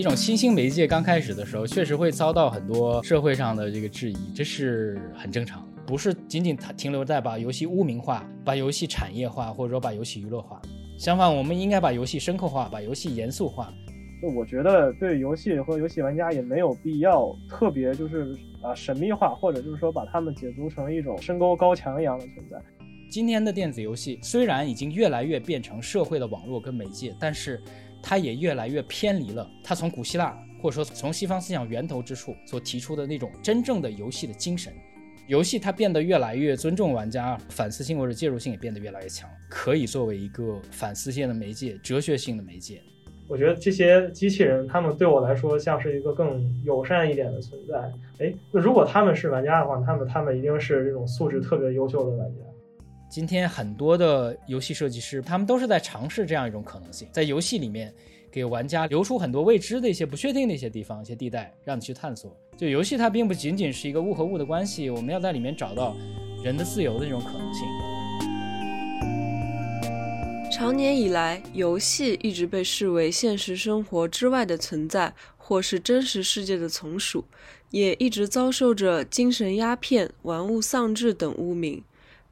一种新兴媒介刚开始的时候，确实会遭到很多社会上的这个质疑，这是很正常，不是仅仅停留在把游戏污名化、把游戏产业化，或者说把游戏娱乐化。相反，我们应该把游戏深刻化，把游戏严肃化。就我觉得，对游戏和游戏玩家也没有必要特别就是啊神秘化，或者就是说把他们解读成一种深沟高墙一样的存在。今天的电子游戏虽然已经越来越变成社会的网络跟媒介，但是它也越来越偏离了它从古希腊或者说从西方思想源头之处所提出的那种真正的游戏的精神。游戏它变得越来越尊重玩家，反思性或者介入性也变得越来越强，可以作为一个反思性的媒介、哲学性的媒介。我觉得这些机器人，他们对我来说像是一个更友善一点的存在。哎，那如果他们是玩家的话，他们他们一定是这种素质特别优秀的玩家。今天很多的游戏设计师，他们都是在尝试这样一种可能性，在游戏里面给玩家留出很多未知的一些不确定的一些地方、一些地带，让你去探索。就游戏它并不仅仅是一个物和物的关系，我们要在里面找到人的自由的这种可能性。长年以来，游戏一直被视为现实生活之外的存在，或是真实世界的从属，也一直遭受着精神鸦片、玩物丧志等污名。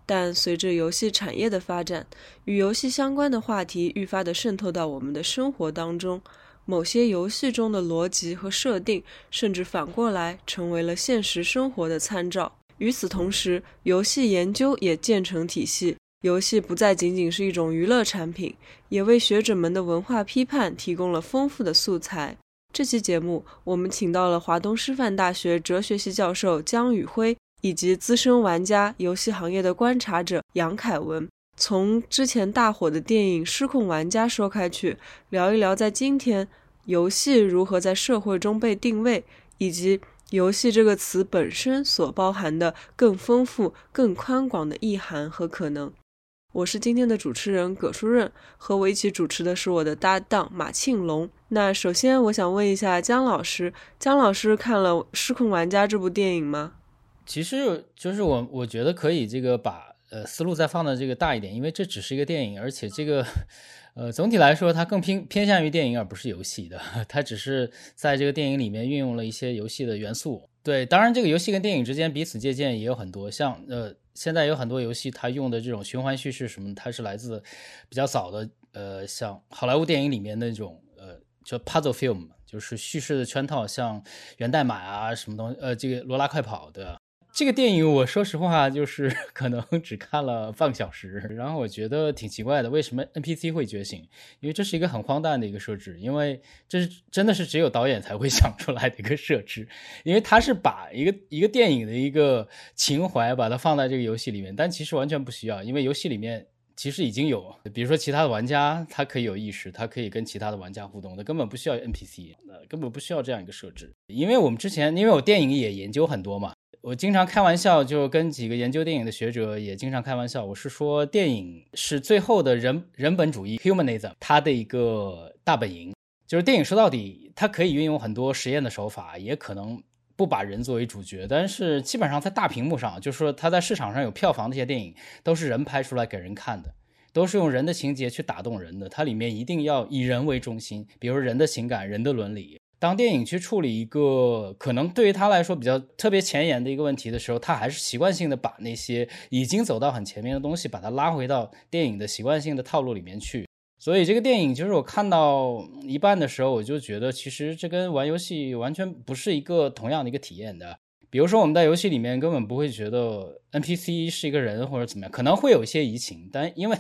但随着游戏产业的发展，与游戏相关的话题愈发的渗透到我们的生活当中。某些游戏中的逻辑和设定，甚至反过来成为了现实生活的参照。与此同时，游戏研究也渐成体系，游戏不再仅仅是一种娱乐产品，也为学者们的文化批判提供了丰富的素材。这期节目，我们请到了华东师范大学哲学系教授姜宇辉，以及资深玩家、游戏行业的观察者杨凯文。从之前大火的电影《失控玩家》说开去，聊一聊在今天游戏如何在社会中被定位，以及游戏这个词本身所包含的更丰富、更宽广的意涵和可能。我是今天的主持人葛书润，和我一起主持的是我的搭档马庆龙。那首先我想问一下姜老师，姜老师看了《失控玩家》这部电影吗？其实就是我，我觉得可以这个把。呃，思路再放的这个大一点，因为这只是一个电影，而且这个，呃，总体来说它更偏偏向于电影而不是游戏的，它只是在这个电影里面运用了一些游戏的元素。对，当然这个游戏跟电影之间彼此借鉴也有很多，像呃，现在有很多游戏它用的这种循环叙事什么，它是来自比较早的，呃，像好莱坞电影里面那种呃叫 puzzle film，就是叙事的圈套，像源代码啊什么东西，呃，这个罗拉快跑的。这个电影，我说实话，就是 可能只看了半个小时，然后我觉得挺奇怪的，为什么 NPC 会觉醒？因为这是一个很荒诞的一个设置，因为这是真的是只有导演才会 想出来的一个设置，因为他是把一个一个电影的一个情怀把它放在这个游戏里面，但其实完全不需要，因为游戏里面其实已经有，比如说其他的玩家，他可以有意识，他可以跟其他的玩家互动，他根本不需要 NPC，呃，根本不需要这样一个设置，因为我们之前因为我电影也研究很多嘛。我经常开玩笑，就跟几个研究电影的学者也经常开玩笑。我是说，电影是最后的人人本主义 （humanism） 它的一个大本营。就是电影说到底，它可以运用很多实验的手法，也可能不把人作为主角。但是基本上在大屏幕上，就是说它在市场上有票房那些电影，都是人拍出来给人看的，都是用人的情节去打动人的。它里面一定要以人为中心，比如人的情感、人的伦理。当电影去处理一个可能对于他来说比较特别前沿的一个问题的时候，他还是习惯性的把那些已经走到很前面的东西，把它拉回到电影的习惯性的套路里面去。所以这个电影就是我看到一半的时候，我就觉得其实这跟玩游戏完全不是一个同样的一个体验的。比如说我们在游戏里面根本不会觉得 NPC 是一个人或者怎么样，可能会有一些移情，但因为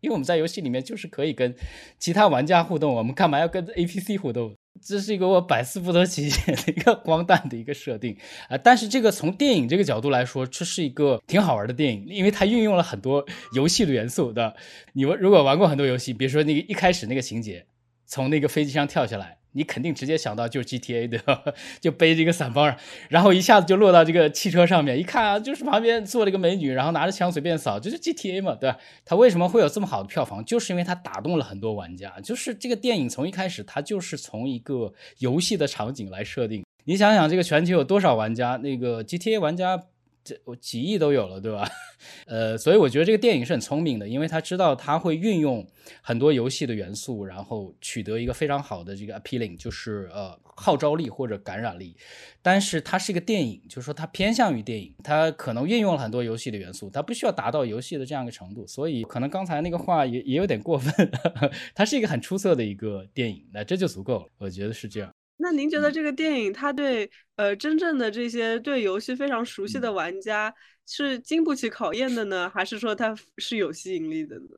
因为我们在游戏里面就是可以跟其他玩家互动，我们干嘛要跟 APC 互动？这是一个我百思不得其解的一个荒诞的一个设定啊！但是这个从电影这个角度来说，这是一个挺好玩的电影，因为它运用了很多游戏的元素的。你们如果玩过很多游戏，比如说那个一开始那个情节，从那个飞机上跳下来。你肯定直接想到就是 GTA 的，就背着一个伞包，然后一下子就落到这个汽车上面，一看啊，就是旁边坐了一个美女，然后拿着枪随便扫，就是 GTA 嘛，对吧？它为什么会有这么好的票房？就是因为它打动了很多玩家。就是这个电影从一开始，它就是从一个游戏的场景来设定。你想想，这个全球有多少玩家？那个 GTA 玩家这我几亿都有了，对吧？呃，所以我觉得这个电影是很聪明的，因为他知道他会运用很多游戏的元素，然后取得一个非常好的这个 appealing，就是呃号召力或者感染力。但是它是一个电影，就是说它偏向于电影，它可能运用了很多游戏的元素，它不需要达到游戏的这样一个程度。所以可能刚才那个话也也有点过分。它是一个很出色的一个电影，那这就足够了，我觉得是这样。那您觉得这个电影它对呃真正的这些对游戏非常熟悉的玩家是经不起考验的呢，还是说它是有吸引力的呢？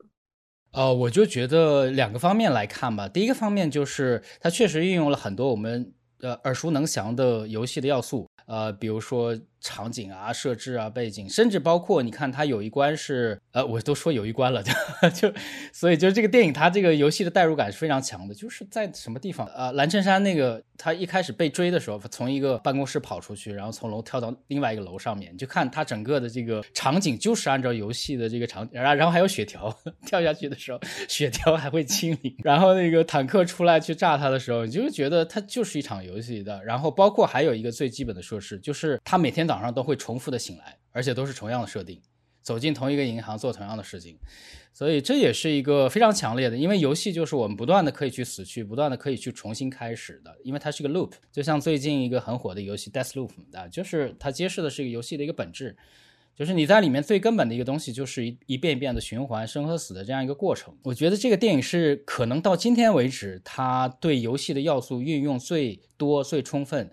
呃，我就觉得两个方面来看吧。第一个方面就是它确实运用了很多我们呃耳熟能详的游戏的要素，呃，比如说。场景啊，设置啊，背景，甚至包括你看，它有一关是，呃，我都说有一关了，就就，所以就是这个电影，它这个游戏的代入感是非常强的，就是在什么地方，呃，蓝衬衫那个他一开始被追的时候，从一个办公室跑出去，然后从楼跳到另外一个楼上面，就看他整个的这个场景就是按照游戏的这个场景，然然后还有血条，跳下去的时候血条还会清零，然后那个坦克出来去炸他的时候，你就觉得它就是一场游戏的，然后包括还有一个最基本的设施，就是他每天。早上都会重复的醒来，而且都是同样的设定，走进同一个银行做同样的事情，所以这也是一个非常强烈的。因为游戏就是我们不断的可以去死去，不断的可以去重新开始的，因为它是个 loop，就像最近一个很火的游戏 Death Loop 啊，就是它揭示的是一个游戏的一个本质，就是你在里面最根本的一个东西就是一一遍一遍的循环生和死的这样一个过程。我觉得这个电影是可能到今天为止，它对游戏的要素运用最多、最充分。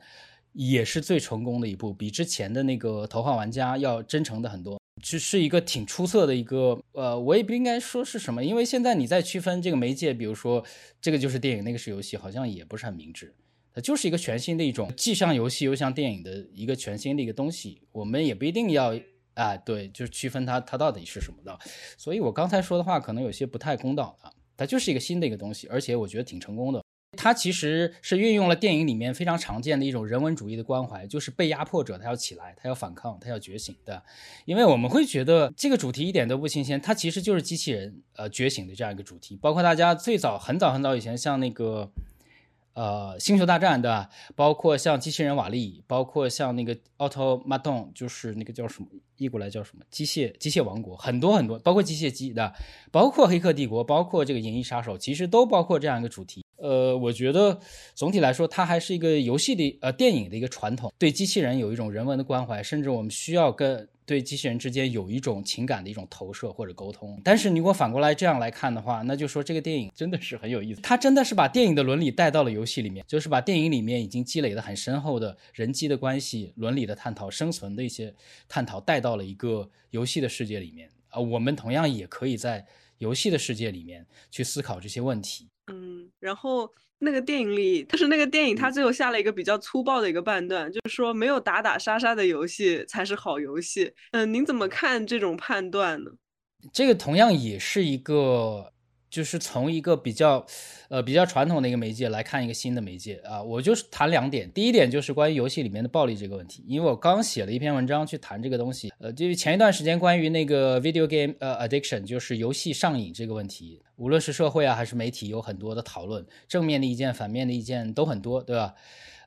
也是最成功的一部，比之前的那个《头号玩家》要真诚的很多，这是一个挺出色的一个。呃，我也不应该说是什么，因为现在你在区分这个媒介，比如说这个就是电影，那个是游戏，好像也不是很明智。它就是一个全新的一种，既像游戏又像电影的一个全新的一个东西。我们也不一定要啊，对，就是区分它它到底是什么的。所以我刚才说的话可能有些不太公道啊，它就是一个新的一个东西，而且我觉得挺成功的。它其实是运用了电影里面非常常见的一种人文主义的关怀，就是被压迫者他要起来，他要反抗，他要觉醒的。因为我们会觉得这个主题一点都不新鲜，它其实就是机器人呃觉醒的这样一个主题。包括大家最早很早很早以前，像那个呃星球大战的，包括像机器人瓦力，包括像那个 Automaton，就是那个叫什么译过来叫什么机械机械王国，很多很多，包括机械机的，包括黑客帝国，包括这个银翼杀手，其实都包括这样一个主题。呃，我觉得总体来说，它还是一个游戏的呃电影的一个传统，对机器人有一种人文的关怀，甚至我们需要跟对机器人之间有一种情感的一种投射或者沟通。但是你，如果反过来这样来看的话，那就说这个电影真的是很有意思，它真的是把电影的伦理带到了游戏里面，就是把电影里面已经积累的很深厚的人机的关系、伦理的探讨、生存的一些探讨带到了一个游戏的世界里面啊。我们同样也可以在游戏的世界里面去思考这些问题。嗯，然后那个电影里，但是那个电影他最后下了一个比较粗暴的一个判断，就是说没有打打杀杀的游戏才是好游戏。嗯，您怎么看这种判断呢？这个同样也是一个。就是从一个比较，呃，比较传统的一个媒介来看一个新的媒介啊，我就是谈两点。第一点就是关于游戏里面的暴力这个问题，因为我刚写了一篇文章去谈这个东西。呃，就是前一段时间关于那个 video game 呃 addiction，就是游戏上瘾这个问题，无论是社会啊还是媒体有很多的讨论，正面的意见、反面的意见都很多，对吧？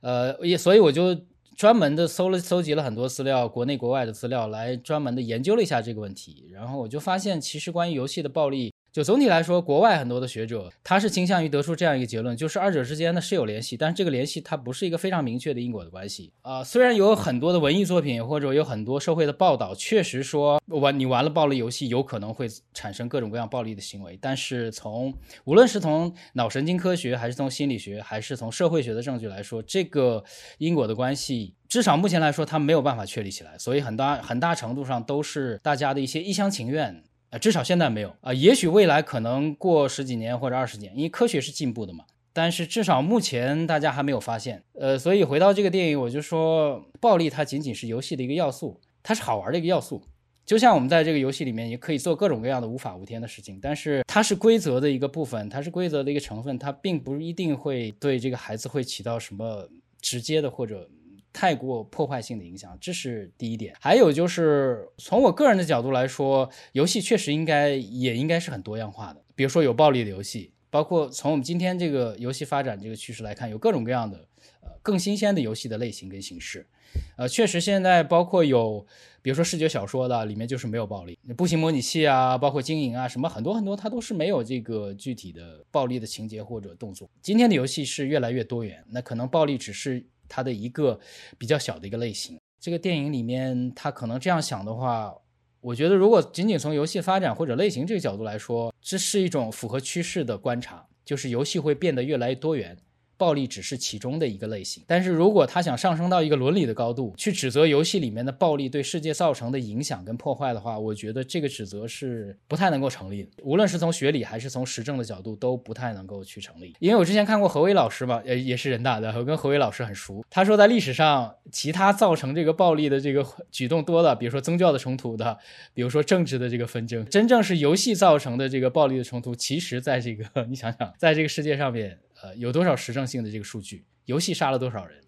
呃，也所以我就专门的搜了搜集了很多资料，国内国外的资料，来专门的研究了一下这个问题。然后我就发现，其实关于游戏的暴力。就总体来说，国外很多的学者，他是倾向于得出这样一个结论，就是二者之间呢是有联系，但是这个联系它不是一个非常明确的因果的关系啊。虽然有很多的文艺作品或者有很多社会的报道，确实说玩你玩了暴力游戏有可能会产生各种各样暴力的行为，但是从无论是从脑神经科学，还是从心理学，还是从社会学的证据来说，这个因果的关系，至少目前来说，它没有办法确立起来，所以很大很大程度上都是大家的一些一厢情愿。啊，至少现在没有啊，也许未来可能过十几年或者二十年，因为科学是进步的嘛。但是至少目前大家还没有发现。呃，所以回到这个电影，我就说，暴力它仅仅是游戏的一个要素，它是好玩的一个要素。就像我们在这个游戏里面也可以做各种各样的无法无天的事情，但是它是规则的一个部分，它是规则的一个成分，它并不一定会对这个孩子会起到什么直接的或者。太过破坏性的影响，这是第一点。还有就是从我个人的角度来说，游戏确实应该也应该是很多样化的。比如说有暴力的游戏，包括从我们今天这个游戏发展这个趋势来看，有各种各样的呃更新鲜的游戏的类型跟形式。呃，确实现在包括有，比如说视觉小说的，里面就是没有暴力；步行模拟器啊，包括经营啊，什么很多很多，它都是没有这个具体的暴力的情节或者动作。今天的游戏是越来越多元，那可能暴力只是它的一个比较小的一个类型。这个电影里面，他可能这样想的话。我觉得，如果仅仅从游戏发展或者类型这个角度来说，这是一种符合趋势的观察，就是游戏会变得越来越多元。暴力只是其中的一个类型，但是如果他想上升到一个伦理的高度，去指责游戏里面的暴力对世界造成的影响跟破坏的话，我觉得这个指责是不太能够成立的。无论是从学理还是从实证的角度，都不太能够去成立。因为我之前看过何伟老师嘛，呃，也是人大的，我跟何伟老师很熟。他说，在历史上，其他造成这个暴力的这个举动多了，比如说宗教的冲突的，比如说政治的这个纷争，真正是游戏造成的这个暴力的冲突，其实在这个 你想想，在这个世界上面。呃，有多少实证性的这个数据？游戏杀了多少人？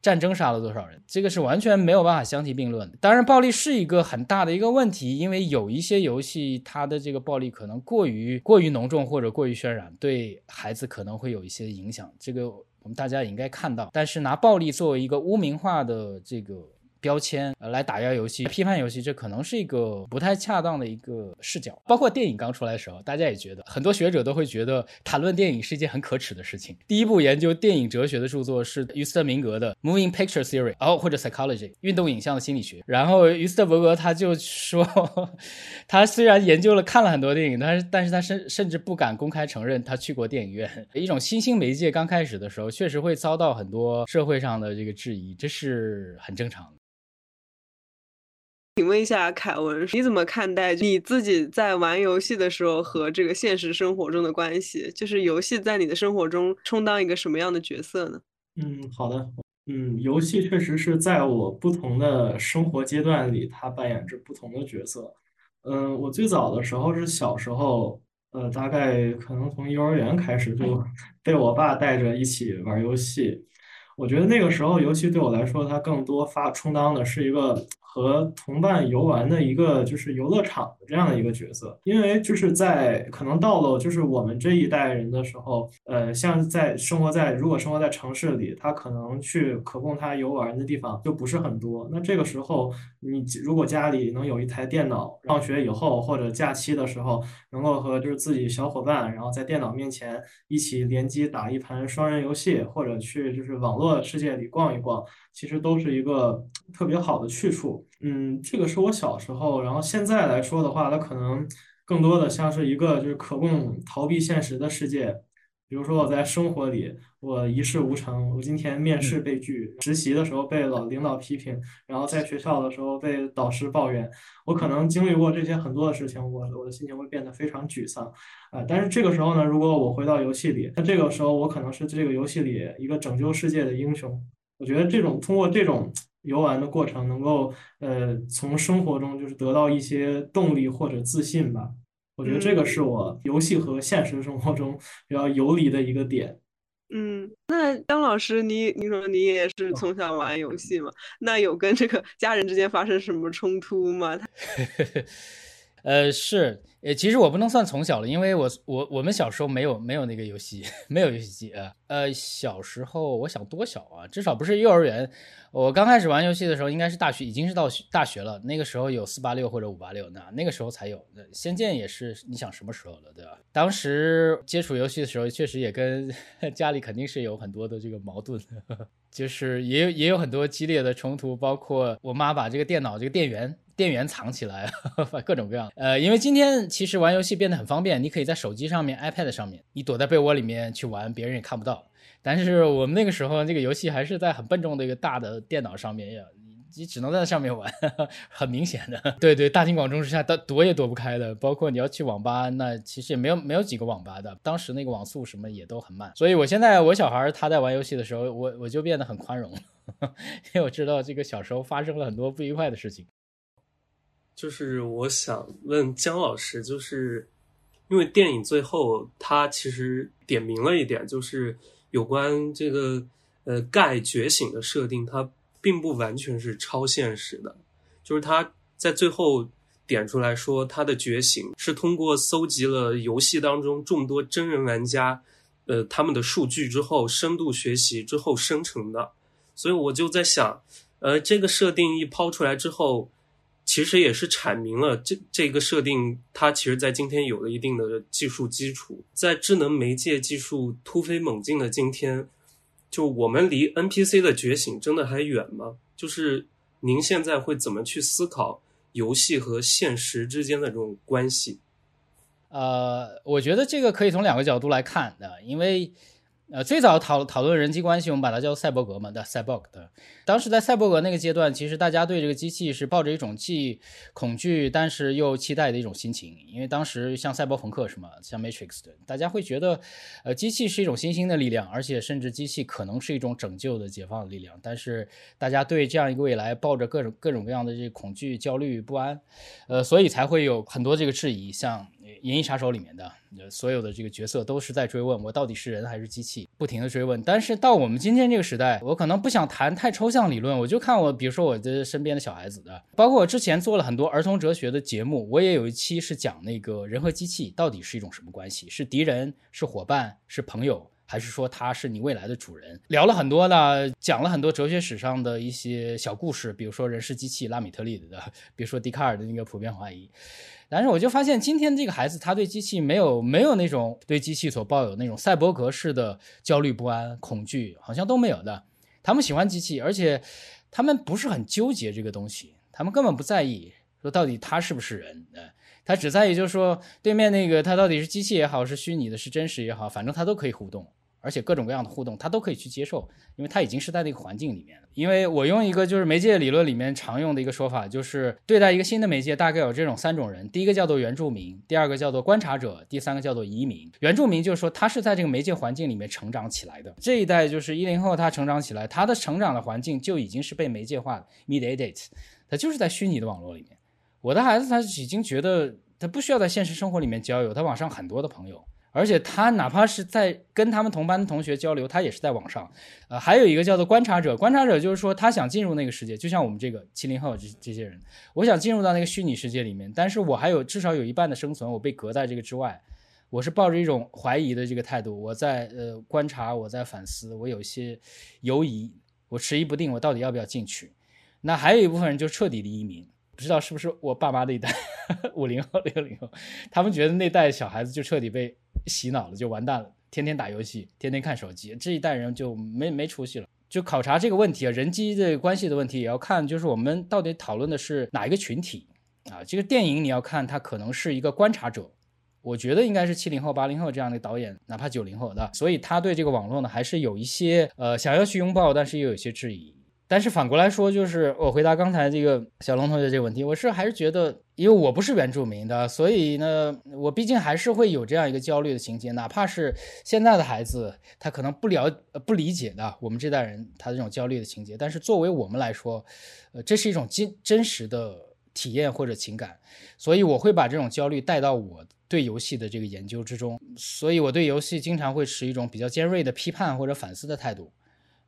战争杀了多少人？这个是完全没有办法相提并论的。当然，暴力是一个很大的一个问题，因为有一些游戏它的这个暴力可能过于过于浓重或者过于渲染，对孩子可能会有一些影响。这个我们大家也应该看到。但是拿暴力作为一个污名化的这个。标签来打压游戏、批判游戏，这可能是一个不太恰当的一个视角。包括电影刚出来的时候，大家也觉得很多学者都会觉得谈论电影是一件很可耻的事情。第一部研究电影哲学的著作是于斯特明格的《Moving Picture Theory》，哦或者 Psychology 运动影像的心理学。然后于斯特伯格他就说，他虽然研究了看了很多电影，但是但是他甚甚至不敢公开承认他去过电影院。一种新兴媒介刚开始的时候，确实会遭到很多社会上的这个质疑，这是很正常的。请问一下凯文，你怎么看待你自己在玩游戏的时候和这个现实生活中的关系？就是游戏在你的生活中充当一个什么样的角色呢？嗯，好的，嗯，游戏确实是在我不同的生活阶段里，它扮演着不同的角色。嗯，我最早的时候是小时候，呃，大概可能从幼儿园开始就 被我爸带着一起玩游戏。我觉得那个时候游戏对我来说，它更多发充当的是一个。和同伴游玩的一个就是游乐场的这样的一个角色，因为就是在可能到了就是我们这一代人的时候，呃，像在生活在如果生活在城市里，他可能去可供他游玩的地方就不是很多。那这个时候，你如果家里能有一台电脑，放学以后或者假期的时候，能够和就是自己小伙伴，然后在电脑面前一起联机打一盘双人游戏，或者去就是网络世界里逛一逛。其实都是一个特别好的去处，嗯，这个是我小时候，然后现在来说的话，它可能更多的像是一个就是可供逃避现实的世界。比如说我在生活里，我一事无成，我今天面试被拒，实习的时候被老领导批评，然后在学校的时候被导师抱怨，我可能经历过这些很多的事情，我我的心情会变得非常沮丧，啊，但是这个时候呢，如果我回到游戏里，那这个时候我可能是这个游戏里一个拯救世界的英雄。我觉得这种通过这种游玩的过程，能够呃从生活中就是得到一些动力或者自信吧。我觉得这个是我游戏和现实生活中比较游离的一个点。嗯，那张老师，你你说你也是从小玩游戏嘛？那有跟这个家人之间发生什么冲突吗？呃，是。呃，其实我不能算从小了，因为我我我们小时候没有没有那个游戏，没有游戏机啊。呃，小时候我想多小啊，至少不是幼儿园。我刚开始玩游戏的时候，应该是大学，已经是到大学了。那个时候有四八六或者五八六，那那个时候才有。仙剑也是，你想什么时候了，对吧？当时接触游戏的时候，确实也跟 家里肯定是有很多的这个矛盾，就是也有也有很多激烈的冲突，包括我妈把这个电脑这个电源。电源藏起来，各种各样。呃，因为今天其实玩游戏变得很方便，你可以在手机上面、iPad 上面，你躲在被窝里面去玩，别人也看不到。但是我们那个时候，这个游戏还是在很笨重的一个大的电脑上面，你只能在上面玩，很明显的。对对，大庭广众之下，躲也躲不开的。包括你要去网吧，那其实也没有没有几个网吧的，当时那个网速什么也都很慢。所以我现在我小孩他在玩游戏的时候，我我就变得很宽容，因为我知道这个小时候发生了很多不愉快的事情。就是我想问姜老师，就是因为电影最后他其实点明了一点，就是有关这个呃盖觉醒的设定，它并不完全是超现实的，就是他在最后点出来说，它的觉醒是通过搜集了游戏当中众多真人玩家，呃，他们的数据之后，深度学习之后生成的。所以我就在想，呃，这个设定一抛出来之后，其实也是阐明了这这个设定它其实在今天有了一定的技术基础。在智能媒介技术突飞猛进的今天，就我们离 NPC 的觉醒真的还远吗？就是您现在会怎么去思考游戏和现实之间的这种关系？呃，我觉得这个可以从两个角度来看的，因为。呃，最早讨讨论人际关系，我们把它叫赛博格嘛，的赛博格的。当时在赛博格那个阶段，其实大家对这个机器是抱着一种既恐惧但是又期待的一种心情，因为当时像赛博朋克什么，像 Matrix 的，大家会觉得，呃，机器是一种新兴的力量，而且甚至机器可能是一种拯救的、解放的力量。但是大家对这样一个未来抱着各种各种各样的这恐惧、焦虑、不安，呃，所以才会有很多这个质疑，像。《银翼杀手》里面的所有的这个角色都是在追问我到底是人还是机器，不停的追问。但是到我们今天这个时代，我可能不想谈太抽象理论，我就看我，比如说我的身边的小孩子的，包括我之前做了很多儿童哲学的节目，我也有一期是讲那个人和机器到底是一种什么关系，是敌人，是伙伴，是朋友。还是说他是你未来的主人？聊了很多呢，讲了很多哲学史上的一些小故事，比如说人是机器、拉米特利的，比如说笛卡尔的那个普遍怀疑。但是我就发现，今天这个孩子他对机器没有没有那种对机器所抱有那种赛博格式的焦虑不安、恐惧，好像都没有的。他们喜欢机器，而且他们不是很纠结这个东西，他们根本不在意说到底他是不是人，他只在意就是说对面那个他到底是机器也好，是虚拟的，是真实也好，反正他都可以互动。而且各种各样的互动，他都可以去接受，因为他已经是在那个环境里面了。因为我用一个就是媒介理论里面常用的一个说法，就是对待一个新的媒介，大概有这种三种人：第一个叫做原住民，第二个叫做观察者，第三个叫做移民。原住民就是说他是在这个媒介环境里面成长起来的。这一代就是一零后，他成长起来，他的成长的环境就已经是被媒介化的，mediated，他就是在虚拟的网络里面。我的孩子他已经觉得他不需要在现实生活里面交友，他网上很多的朋友。而且他哪怕是在跟他们同班的同学交流，他也是在网上。呃，还有一个叫做观察者，观察者就是说他想进入那个世界，就像我们这个七零后这这些人，我想进入到那个虚拟世界里面，但是我还有至少有一半的生存，我被隔在这个之外，我是抱着一种怀疑的这个态度，我在呃观察，我在反思，我有一些犹疑，我迟疑不定，我到底要不要进去？那还有一部分人就彻底的移民。不知道是不是我爸妈那一代，五零后、六零后，他们觉得那代小孩子就彻底被洗脑了，就完蛋了，天天打游戏，天天看手机，这一代人就没没出息了。就考察这个问题啊，人机的关系的问题，也要看就是我们到底讨论的是哪一个群体啊？这个电影你要看，它可能是一个观察者，我觉得应该是七零后、八零后这样的导演，哪怕九零后的，所以他对这个网络呢，还是有一些呃想要去拥抱，但是又有些质疑。但是反过来说，就是我回答刚才这个小龙同学这个问题，我是还是觉得，因为我不是原住民的，所以呢，我毕竟还是会有这样一个焦虑的情节，哪怕是现在的孩子，他可能不了不理解的我们这代人他这种焦虑的情节，但是作为我们来说，呃，这是一种真真实的体验或者情感，所以我会把这种焦虑带到我对游戏的这个研究之中，所以我对游戏经常会持一种比较尖锐的批判或者反思的态度。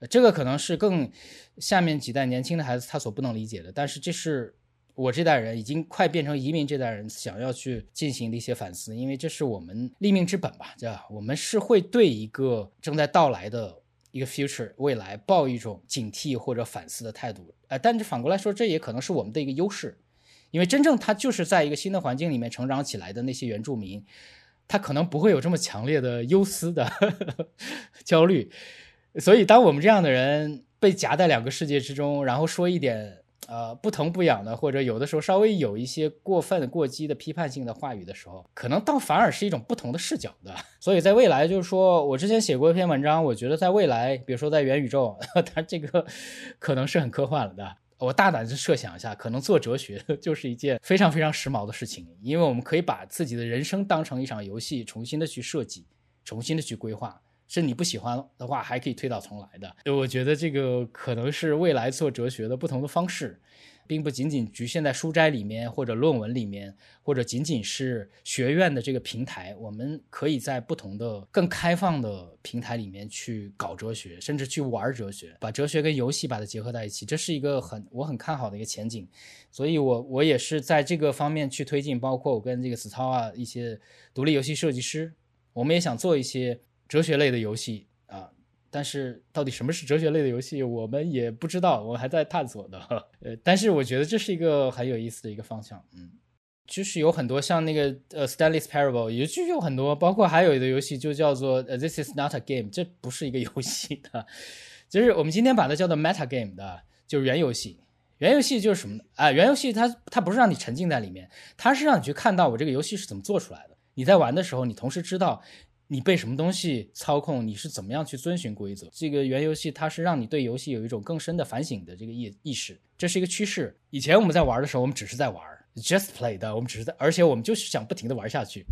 这个可能是更下面几代年轻的孩子他所不能理解的，但是这是我这代人已经快变成移民这代人想要去进行的一些反思，因为这是我们立命之本吧，对吧？我们是会对一个正在到来的一个 future 未来抱一种警惕或者反思的态度，呃，但是反过来说，这也可能是我们的一个优势，因为真正他就是在一个新的环境里面成长起来的那些原住民，他可能不会有这么强烈的 忧思的 焦虑。所以，当我们这样的人被夹在两个世界之中，然后说一点呃不疼不痒的，或者有的时候稍微有一些过分过激的批判性的话语的时候，可能倒反而是一种不同的视角的。所以在未来，就是说我之前写过一篇文章，我觉得在未来，比如说在元宇宙，它这个可能是很科幻了的。我大胆的设想一下，可能做哲学 就是一件非常非常时髦的事情，因为我们可以把自己的人生当成一场游戏，重新的去设计，重新的去规划。是你不喜欢的话，还可以推倒重来的。我觉得这个可能是未来做哲学的不同的方式。并不仅仅局限在书斋里面或者论文里面，或者仅仅是学院的这个平台。我们可以在不同的、更开放的平台里面去搞哲学，甚至去玩哲学，把哲学跟游戏把它结合在一起，这是一个很我很看好的一个前景。所以，我我也是在这个方面去推进，包括我跟这个子操啊一些独立游戏设计师，我们也想做一些哲学类的游戏啊。但是到底什么是哲学类的游戏，我们也不知道，我们还在探索的。呃，但是我觉得这是一个很有意思的一个方向。嗯，就是有很多像那个呃 Stanley's Parable，也就有很多，包括还有一个游戏就叫做呃 This is not a game，这不是一个游戏的，就是我们今天把它叫做 Meta Game 的，就是原游戏。原游戏就是什么呢？啊，原游戏它它不是让你沉浸在里面，它是让你去看到我这个游戏是怎么做出来的。你在玩的时候，你同时知道。你被什么东西操控？你是怎么样去遵循规则？这个原游戏它是让你对游戏有一种更深的反省的这个意意识，这是一个趋势。以前我们在玩的时候，我们只是在玩，just play 的，我们只是在，而且我们就是想不停的玩下去。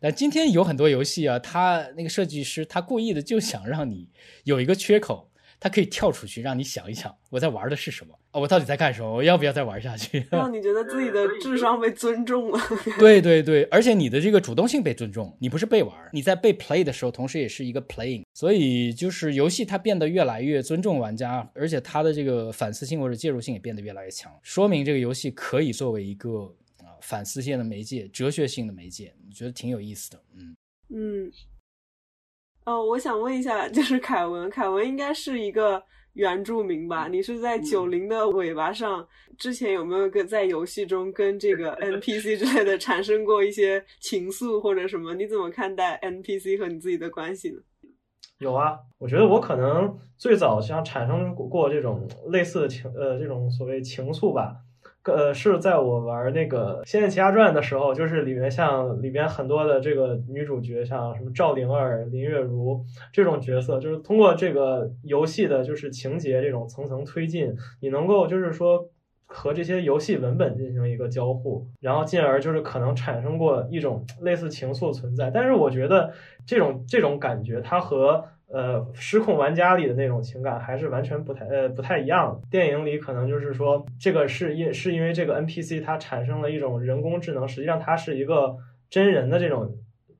但今天有很多游戏啊，它那个设计师他故意的就想让你有一个缺口。它可以跳出去，让你想一想，我在玩的是什么？我到底在干什么？我要不要再玩下去？让你觉得自己的智商被尊重了。对对对，而且你的这个主动性被尊重，你不是被玩，你在被 play 的时候，同时也是一个 playing。所以就是游戏它变得越来越尊重玩家，而且它的这个反思性或者介入性也变得越来越强，说明这个游戏可以作为一个啊反思性的媒介、哲学性的媒介，我觉得挺有意思的。嗯嗯。哦，我想问一下，就是凯文，凯文应该是一个原住民吧？你是在九零的尾巴上，之前有没有跟在游戏中跟这个 NPC 之类的产生过一些情愫或者什么？你怎么看待 NPC 和你自己的关系呢？有啊，我觉得我可能最早像产生过这种类似的情，呃，这种所谓情愫吧。呃，是在我玩那个《仙剑奇侠传》的时候，就是里面像里边很多的这个女主角，像什么赵灵儿、林月如这种角色，就是通过这个游戏的，就是情节这种层层推进，你能够就是说和这些游戏文本进行一个交互，然后进而就是可能产生过一种类似情愫存在。但是我觉得这种这种感觉，它和呃，失控玩家里的那种情感还是完全不太呃不太一样的。电影里可能就是说，这个是因是因为这个 NPC 它产生了一种人工智能，实际上它是一个真人的这种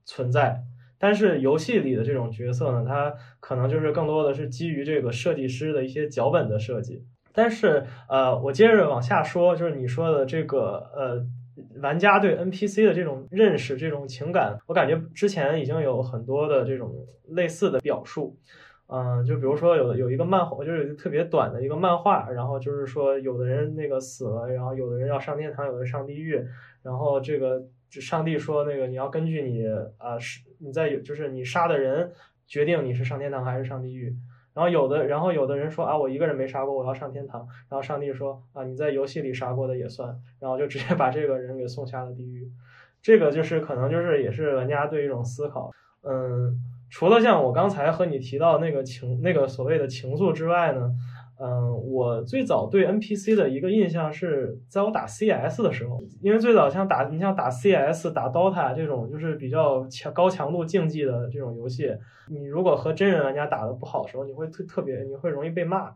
存在。但是游戏里的这种角色呢，它可能就是更多的是基于这个设计师的一些脚本的设计。但是呃，我接着往下说，就是你说的这个呃。玩家对 NPC 的这种认识、这种情感，我感觉之前已经有很多的这种类似的表述。嗯，就比如说有有一个漫画，就是特别短的一个漫画，然后就是说有的人那个死了，然后有的人要上天堂，有的上地狱，然后这个上帝说那个你要根据你啊是你在就是你杀的人决定你是上天堂还是上地狱。然后有的，然后有的人说啊，我一个人没杀过，我要上天堂。然后上帝说啊，你在游戏里杀过的也算。然后就直接把这个人给送下了地狱。这个就是可能就是也是玩家对一种思考。嗯，除了像我刚才和你提到那个情那个所谓的情愫之外呢？嗯，我最早对 NPC 的一个印象是在我打 CS 的时候，因为最早像打你像打 CS、打 DOTA 这种就是比较强高强度竞技的这种游戏，你如果和真人玩家打的不好的时候，你会特特别你会容易被骂。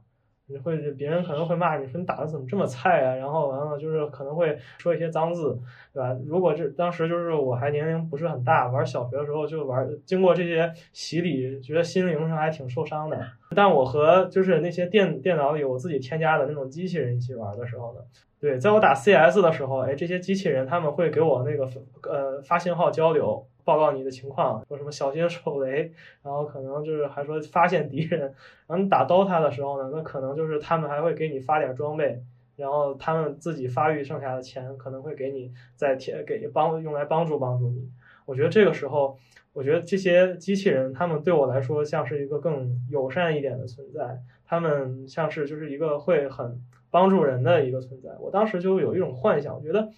你会别人可能会骂你说你打的怎么这么菜啊？然后完了就是可能会说一些脏字，对吧？如果这当时就是我还年龄不是很大，玩小学的时候就玩，经过这些洗礼，觉得心灵上还挺受伤的。但我和就是那些电电脑里我自己添加的那种机器人一起玩的时候呢，对，在我打 CS 的时候，哎，这些机器人他们会给我那个呃发信号交流。报告你的情况，说什么小心手雷，然后可能就是还说发现敌人，然后你打 DOTA 的时候呢，那可能就是他们还会给你发点装备，然后他们自己发育剩下的钱可能会给你再贴给帮用来帮助帮助你。我觉得这个时候，我觉得这些机器人他们对我来说像是一个更友善一点的存在，他们像是就是一个会很帮助人的一个存在。我当时就有一种幻想，我觉得。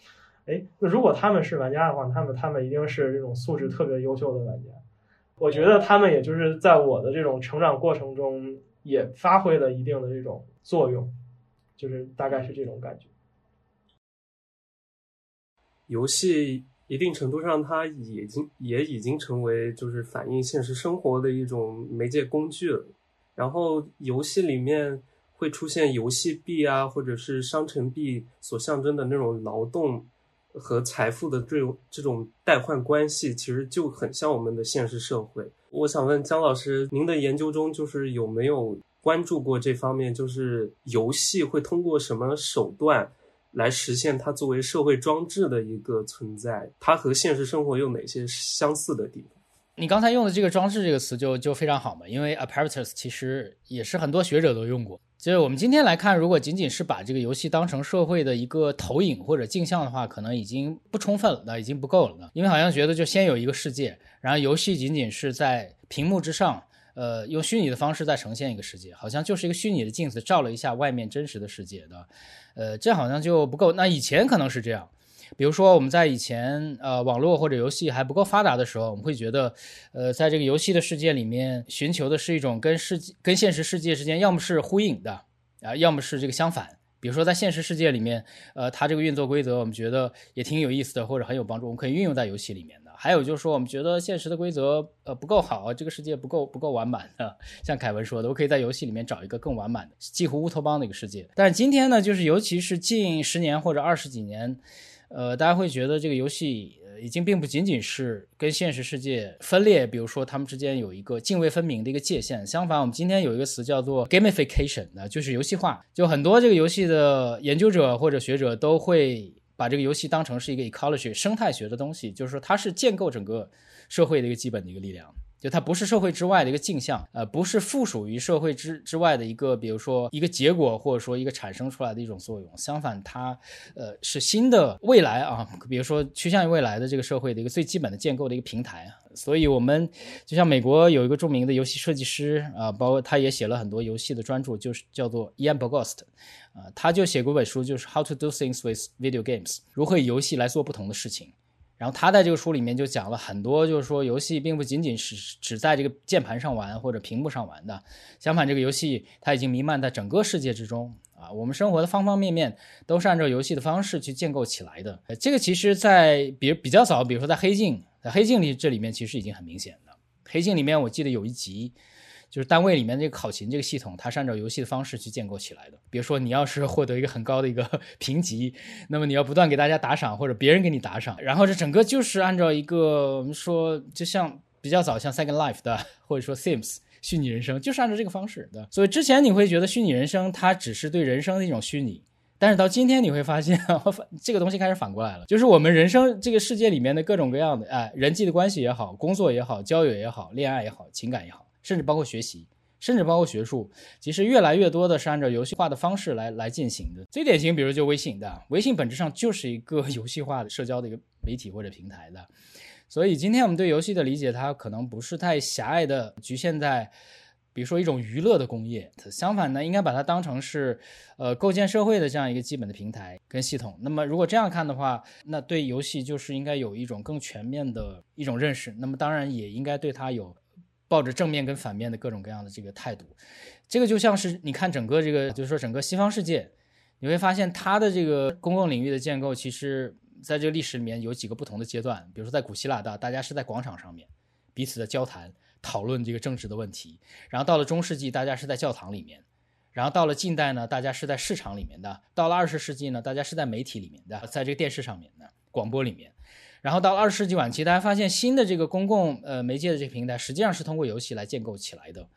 哎，那如果他们是玩家的话，他们他们一定是这种素质特别优秀的玩家。我觉得他们也就是在我的这种成长过程中也发挥了一定的这种作用，就是大概是这种感觉。游戏一定程度上，它已经也已经成为就是反映现实生活的一种媒介工具了。然后游戏里面会出现游戏币啊，或者是商城币所象征的那种劳动和财富的这种这种代换关系，其实就很像我们的现实社会。我想问姜老师，您的研究中就是有没有关注过这方面？就是游戏会通过什么手段来实现它作为社会装置的一个存在？它和现实生活有哪些相似的地方？你刚才用的这个“装置”这个词就就非常好嘛，因为 apparatus 其实也是很多学者都用过。就是我们今天来看，如果仅仅是把这个游戏当成社会的一个投影或者镜像的话，可能已经不充分了，那已经不够了。因为好像觉得就先有一个世界，然后游戏仅仅是在屏幕之上，呃，用虚拟的方式再呈现一个世界，好像就是一个虚拟的镜子照了一下外面真实的世界的，呃，这好像就不够。那以前可能是这样。比如说，我们在以前呃网络或者游戏还不够发达的时候，我们会觉得，呃，在这个游戏的世界里面，寻求的是一种跟世界、跟现实世界之间要么是呼应的啊，要么是这个相反。比如说，在现实世界里面，呃，它这个运作规则我们觉得也挺有意思的，或者很有帮助，我们可以运用在游戏里面的。还有就是说，我们觉得现实的规则呃不够好，这个世界不够不够完满的，像凯文说的，我可以在游戏里面找一个更完满的、几乎乌托邦的一个世界。但是今天呢，就是尤其是近十年或者二十几年。呃，大家会觉得这个游戏呃已经并不仅仅是跟现实世界分裂，比如说他们之间有一个泾渭分明的一个界限。相反，我们今天有一个词叫做 gamification，那就是游戏化。就很多这个游戏的研究者或者学者都会把这个游戏当成是一个 ecology 生态学的东西，就是说它是建构整个社会的一个基本的一个力量。就它不是社会之外的一个镜像，呃，不是附属于社会之之外的一个，比如说一个结果，或者说一个产生出来的一种作用。相反，它，呃，是新的未来啊，比如说趋向于未来的这个社会的一个最基本的建构的一个平台。所以，我们就像美国有一个著名的游戏设计师啊，包括他也写了很多游戏的专著，就是叫做 Ian Bogost，啊，他就写过一本书，就是 How to Do Things with Video Games，如何以游戏来做不同的事情。然后他在这个书里面就讲了很多，就是说游戏并不仅仅是只在这个键盘上玩或者屏幕上玩的，相反，这个游戏它已经弥漫在整个世界之中啊，我们生活的方方面面都是按照游戏的方式去建构起来的。这个其实，在比比较早，比如说在《黑镜》，在《黑镜》里这里面其实已经很明显的，《黑镜》里面我记得有一集。就是单位里面这个考勤这个系统，它是按照游戏的方式去建构起来的。比如说，你要是获得一个很高的一个 评级，那么你要不断给大家打赏，或者别人给你打赏。然后这整个就是按照一个我们说，就像比较早像 Second Life 的，或者说 Sims 虚拟人生，就是按照这个方式的。所以之前你会觉得虚拟人生它只是对人生的一种虚拟，但是到今天你会发现，这个东西开始反过来了，就是我们人生这个世界里面的各种各样的哎人际的关系也好，工作也好，交友也好，恋爱也好，情感也好。甚至包括学习，甚至包括学术，其实越来越多的是按照游戏化的方式来来进行的。最典型，比如就微信的，微信本质上就是一个 游戏化的社交的一个媒体或者平台的。所以今天我们对游戏的理解，它可能不是太狭隘的局限在，比如说一种娱乐的工业。相反呢，应该把它当成是，呃，构建社会的这样一个基本的平台跟系统。那么如果这样看的话，那对游戏就是应该有一种更全面的一种认识。那么当然也应该对它有。抱着正面跟反面的各种各样的这个态度，这个就像是你看整个这个，就是说整个西方世界，你会发现它的这个公共领域的建构，其实在这个历史里面有几个不同的阶段。比如说在古希腊的，大家是在广场上面彼此的交谈讨论这个政治的问题；然后到了中世纪，大家是在教堂里面；然后到了近代呢，大家是在市场里面的；到了二十世纪呢，大家是在媒体里面的，在这个电视上面的广播里面。然后到了二十世纪晚期，大家发现新的这个公共呃媒介的这个平台，实际上是通过游戏来建构起来的，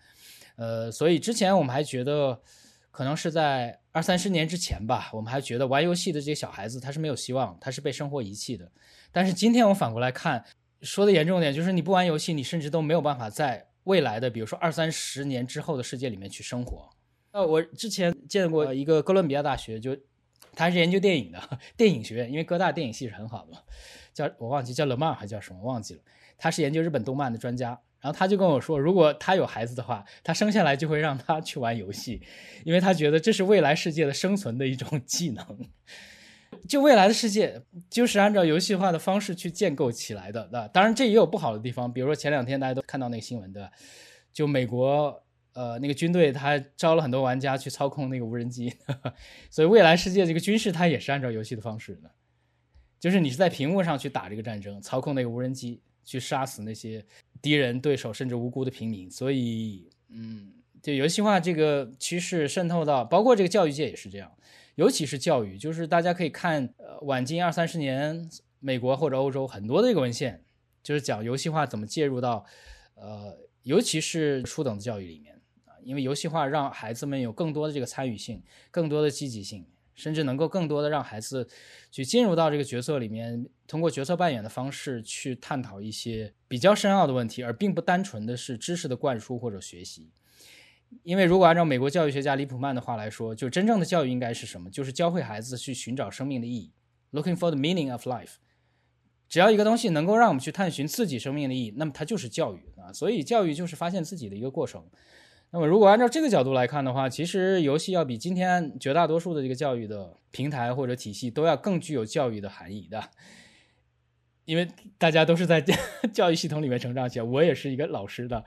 呃，所以之前我们还觉得，可能是在二三十年之前吧，我们还觉得玩游戏的这些小孩子他是没有希望，他是被生活遗弃的。但是今天我反过来看，说的严重点，就是你不玩游戏，你甚至都没有办法在未来的，比如说二三十年之后的世界里面去生活。呃，我之前见过一个哥伦比亚大学，就他是研究电影的 电影学院，因为哥大电影系是很好的。叫我忘记叫勒曼还叫什么忘记了，他是研究日本动漫的专家，然后他就跟我说，如果他有孩子的话，他生下来就会让他去玩游戏，因为他觉得这是未来世界的生存的一种技能。就未来的世界就是按照游戏化的方式去建构起来的，那当然这也有不好的地方，比如说前两天大家都看到那个新闻，对吧？就美国呃那个军队他招了很多玩家去操控那个无人机，所以未来世界这个军事它也是按照游戏的方式的。就是你是在屏幕上去打这个战争，操控那个无人机去杀死那些敌人、对手甚至无辜的平民，所以，嗯，就游戏化这个趋势渗透到，包括这个教育界也是这样，尤其是教育，就是大家可以看，呃，晚近二三十年，美国或者欧洲很多的这个文献，就是讲游戏化怎么介入到，呃，尤其是初等的教育里面啊，因为游戏化让孩子们有更多的这个参与性，更多的积极性。甚至能够更多的让孩子去进入到这个角色里面，通过角色扮演的方式去探讨一些比较深奥的问题，而并不单纯的是知识的灌输或者学习。因为如果按照美国教育学家李普曼的话来说，就真正的教育应该是什么？就是教会孩子去寻找生命的意义，looking for the meaning of life。只要一个东西能够让我们去探寻自己生命的意义，那么它就是教育啊。所以教育就是发现自己的一个过程。那么，如果按照这个角度来看的话，其实游戏要比今天绝大多数的这个教育的平台或者体系都要更具有教育的含义的，因为大家都是在 教育系统里面成长起来。我也是一个老师的，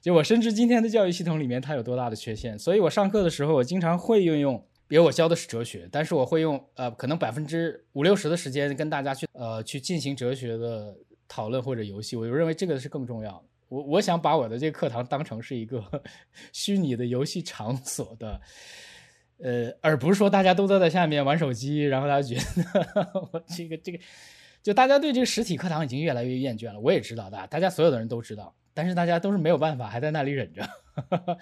就我深知今天的教育系统里面它有多大的缺陷，所以我上课的时候，我经常会运用，比如我教的是哲学，但是我会用呃可能百分之五六十的时间跟大家去呃去进行哲学的讨论或者游戏，我就认为这个是更重要的。我我想把我的这个课堂当成是一个 虚拟的游戏场所的，呃，而不是说大家都坐在下面玩手机，然后大家觉得 我这个这个，就大家对这个实体课堂已经越来越厌倦了。我也知道的，大家所有的人都知道，但是大家都是没有办法，还在那里忍着。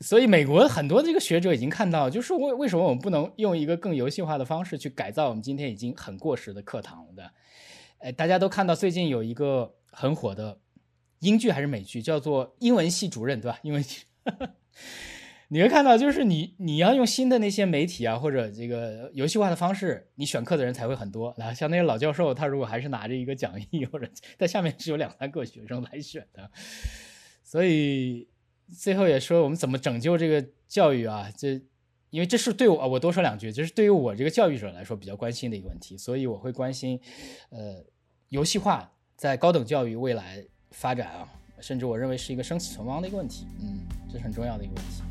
所以美国很多这个学者已经看到，就是为为什么我们不能用一个更游戏化的方式去改造我们今天已经很过时的课堂的？哎，大家都看到最近有一个很火的。英剧还是美剧，叫做英文系主任，对吧？英文系，你会看到，就是你你要用新的那些媒体啊，或者这个游戏化的方式，你选课的人才会很多。然后像那些老教授，他如果还是拿着一个讲义，或者 在下面只有两三个学生来选的，所以最后也说我们怎么拯救这个教育啊？这因为这是对我，我多说两句，这是对于我这个教育者来说比较关心的一个问题，所以我会关心，呃，游戏化在高等教育未来。发展啊，甚至我认为是一个生死存亡的一个问题，嗯，这是很重要的一个问题。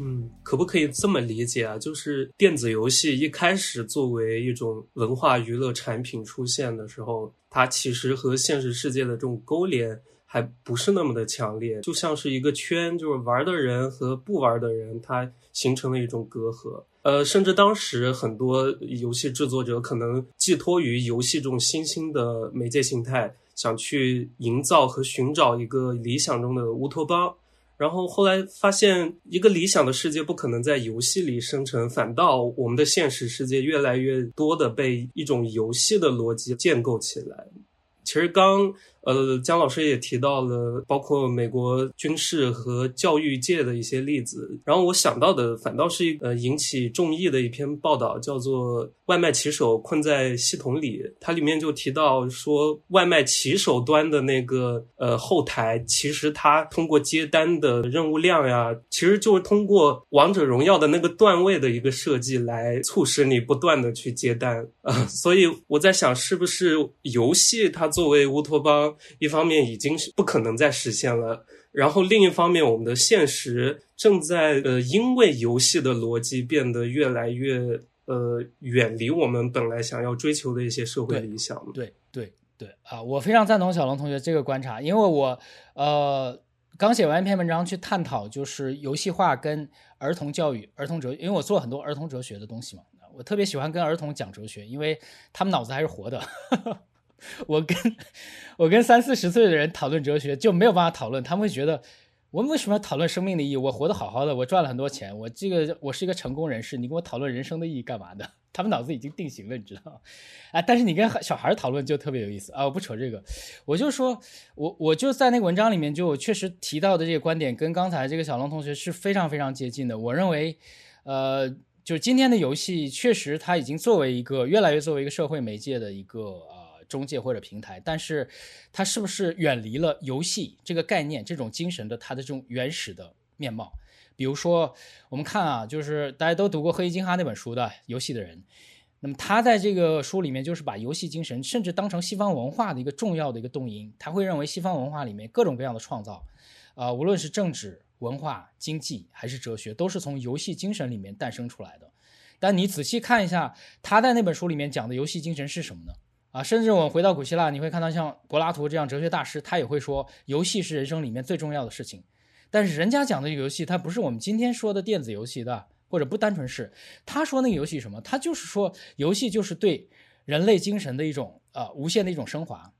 嗯，可不可以这么理解啊？就是电子游戏一开始作为一种文化娱乐产品出现的时候，它其实和现实世界的这种勾连还不是那么的强烈，就像是一个圈，就是玩的人和不玩的人，它形成了一种隔阂。呃，甚至当时很多游戏制作者可能寄托于游戏这种新兴的媒介形态，想去营造和寻找一个理想中的乌托邦，然后后来发现一个理想的世界不可能在游戏里生成，反倒我们的现实世界越来越多的被一种游戏的逻辑建构起来。其实刚。呃，姜老师也提到了包括美国军事和教育界的一些例子，然后我想到的反倒是一呃引起众议的一篇报道，叫做《外卖骑手困在系统里》，它里面就提到说，外卖骑手端的那个呃后台，其实它通过接单的任务量呀，其实就是通过王者荣耀的那个段位的一个设计来促使你不断的去接单啊，所以我在想，是不是游戏它作为乌托邦？一方面已经是不可能再实现了，然后另一方面，我们的现实正在呃，因为游戏的逻辑变得越来越呃，远离我们本来想要追求的一些社会理想。对对对啊，我非常赞同小龙同学这个观察，因为我呃刚写完一篇文章去探讨就是游戏化跟儿童教育、儿童哲，因为我做很多儿童哲学的东西嘛，我特别喜欢跟儿童讲哲学，因为他们脑子还是活的。我跟我跟三四十岁的人讨论哲学就没有办法讨论，他们会觉得我们为什么要讨论生命的意义？我活得好好的，我赚了很多钱，我这个我是一个成功人士，你跟我讨论人生的意义干嘛的？他们脑子已经定型了，你知道？哎，但是你跟小孩讨论就特别有意思啊！我不扯这个，我就说，我我就在那个文章里面就我确实提到的这个观点，跟刚才这个小龙同学是非常非常接近的。我认为，呃，就是今天的游戏确实它已经作为一个越来越作为一个社会媒介的一个啊。中介或者平台，但是它是不是远离了游戏这个概念、这种精神的它的这种原始的面貌？比如说，我们看啊，就是大家都读过《黑金哈》那本书的游戏的人，那么他在这个书里面就是把游戏精神甚至当成西方文化的一个重要的一个动因，他会认为西方文化里面各种各样的创造，啊，无论是政治、文化、经济还是哲学，都是从游戏精神里面诞生出来的。但你仔细看一下，他在那本书里面讲的游戏精神是什么呢？啊，甚至我们回到古希腊，你会看到像柏拉图这样哲学大师，他也会说游戏是人生里面最重要的事情。但是人家讲的游戏，它不是我们今天说的电子游戏的，或者不单纯是。他说那个游戏什么？他就是说游戏就是对人类精神的一种呃无限的一种升华，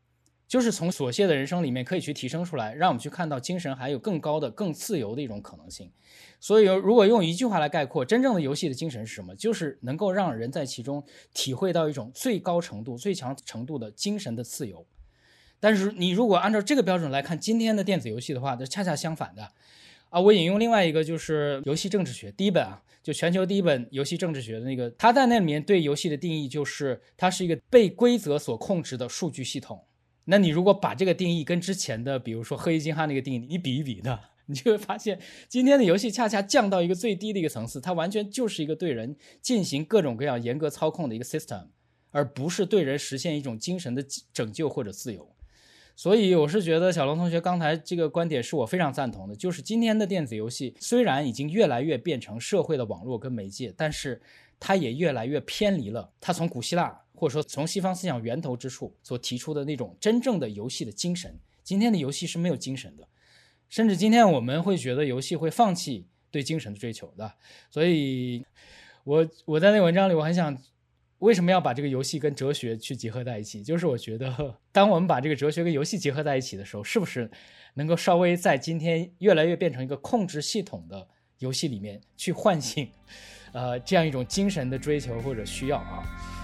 就是从琐屑的人生里面可以去提升出来，让我们去看到精神还有更高的、更自由的一种可能性。所以，如果用一句话来概括，真正的游戏的精神是什么？就是能够让人在其中体会到一种最高程度、最强程度的精神的自由。但是，你如果按照这个标准来看今天的电子游戏的话，那恰恰相反的。啊，我引用另外一个就是游戏政治学第一本啊，就全球第一本游戏政治学的那个，他在那里面对游戏的定义就是它是一个被规则所控制的数据系统。那你如果把这个定义跟之前的，比如说黑衣金哈那个定义，你比一比的。你就会发现，今天的游戏恰恰降到一个最低的一个层次，它完全就是一个对人进行各种各样严格操控的一个 system，而不是对人实现一种精神的拯救或者自由。所以，我是觉得小龙同学刚才这个观点是我非常赞同的，就是今天的电子游戏虽然已经越来越变成社会的网络跟媒介，但是它也越来越偏离了它从古希腊或者说从西方思想源头之处所提出的那种真正的游戏的精神。今天的游戏是没有精神的。甚至今天我们会觉得游戏会放弃对精神的追求的，所以，我我在那文章里我很想，为什么要把这个游戏跟哲学去结合在一起？就是我觉得，当我们把这个哲学跟游戏结合在一起的时候，是不是能够稍微在今天越来越变成一个控制系统的游戏里面去唤醒，呃，这样一种精神的追求或者需要啊？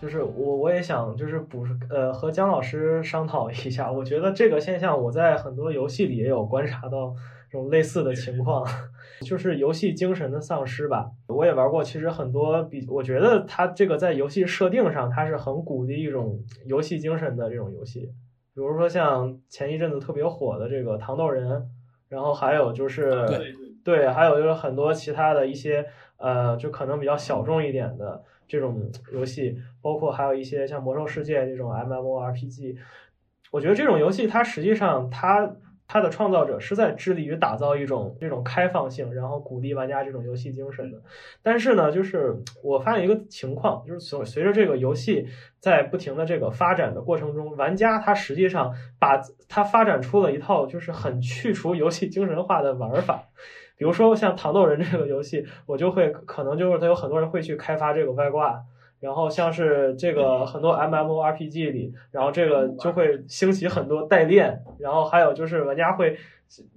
就是我我也想就是补呃和姜老师商讨一下，我觉得这个现象我在很多游戏里也有观察到这种类似的情况，就是游戏精神的丧失吧。我也玩过，其实很多比我觉得它这个在游戏设定上它是很鼓励一种游戏精神的这种游戏，比如说像前一阵子特别火的这个糖豆人，然后还有就是对对，还有就是很多其他的一些呃就可能比较小众一点的。这种游戏，包括还有一些像《魔兽世界》这种 MMORPG，我觉得这种游戏它实际上它它的创造者是在致力于打造一种这种开放性，然后鼓励玩家这种游戏精神的。但是呢，就是我发现一个情况，就是随随着这个游戏在不停的这个发展的过程中，玩家他实际上把他发展出了一套就是很去除游戏精神化的玩法。比如说像糖豆人这个游戏，我就会可能就是他有很多人会去开发这个外挂，然后像是这个很多 MMORPG 里，然后这个就会兴起很多代练，然后还有就是玩家会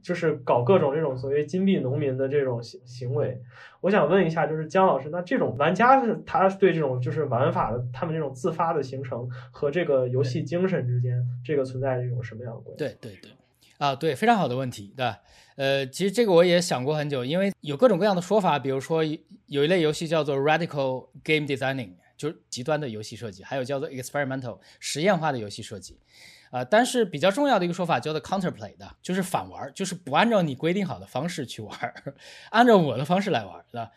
就是搞各种这种所谓金币农民的这种行行为。我想问一下，就是姜老师，那这种玩家是他对这种就是玩法的他们这种自发的形成和这个游戏精神之间，这个存在一种什么样的关系？对对对，啊对，非常好的问题，对。呃，其实这个我也想过很久，因为有各种各样的说法，比如说有一类游戏叫做 radical game designing，就是极端的游戏设计，还有叫做 experimental 实验化的游戏设计，啊，但是比较重要的一个说法叫做 counterplay 的，就是反玩，就是不按照你规定好的方式去玩，按照我的方式来玩的，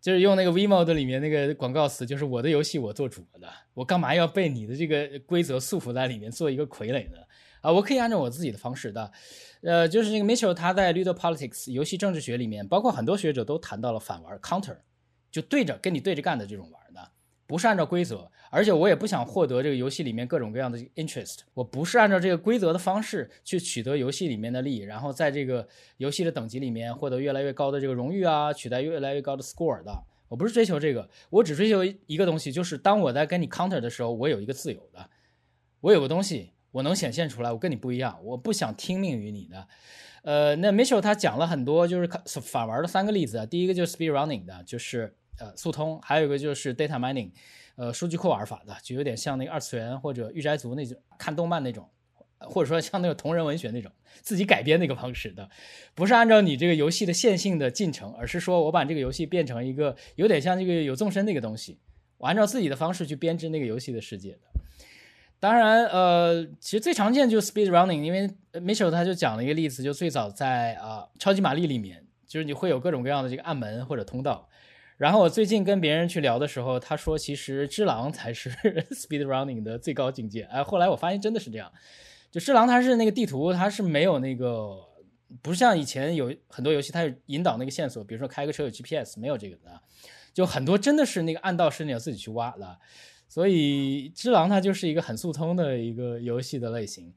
就是用那个 v m o d 里面那个广告词，就是我的游戏我做主的，我干嘛要被你的这个规则束缚在里面做一个傀儡呢？啊，我可以按照我自己的方式的，呃，就是那个 Mitchell 他在 Ludo Politics 游戏政治学里面，包括很多学者都谈到了反玩 counter，就对着跟你对着干的这种玩的，不是按照规则，而且我也不想获得这个游戏里面各种各样的 interest，我不是按照这个规则的方式去取得游戏里面的利益，然后在这个游戏的等级里面获得越来越高的这个荣誉啊，取得越来越高的 score 的，我不是追求这个，我只追求一个东西，就是当我在跟你 counter 的时候，我有一个自由的，我有个东西。我能显现出来，我跟你不一样，我不想听命于你的。呃，那 Mitchell 他讲了很多，就是反玩的三个例子。第一个就是 speed running 的，就是呃速通；还有一个就是 data mining，呃数据库玩法的，就有点像那个二次元或者御宅族那种看动漫那种，或者说像那个同人文学那种自己改编那个方式的，不是按照你这个游戏的线性的进程，而是说我把这个游戏变成一个有点像这个有纵深那个东西，我按照自己的方式去编织那个游戏的世界的。当然，呃，其实最常见就是 speed running，因为 Mitchell 他就讲了一个例子，就最早在啊超级玛丽里面，就是你会有各种各样的这个暗门或者通道。然后我最近跟别人去聊的时候，他说其实只狼才是 speed running 的最高境界。哎，后来我发现真的是这样，就只狼它是那个地图它是没有那个不像以前有很多游戏，它是引导那个线索，比如说开个车有 GPS，没有这个的，就很多真的是那个暗道是你要自己去挖的。所以《只狼》它就是一个很速通的一个游戏的类型。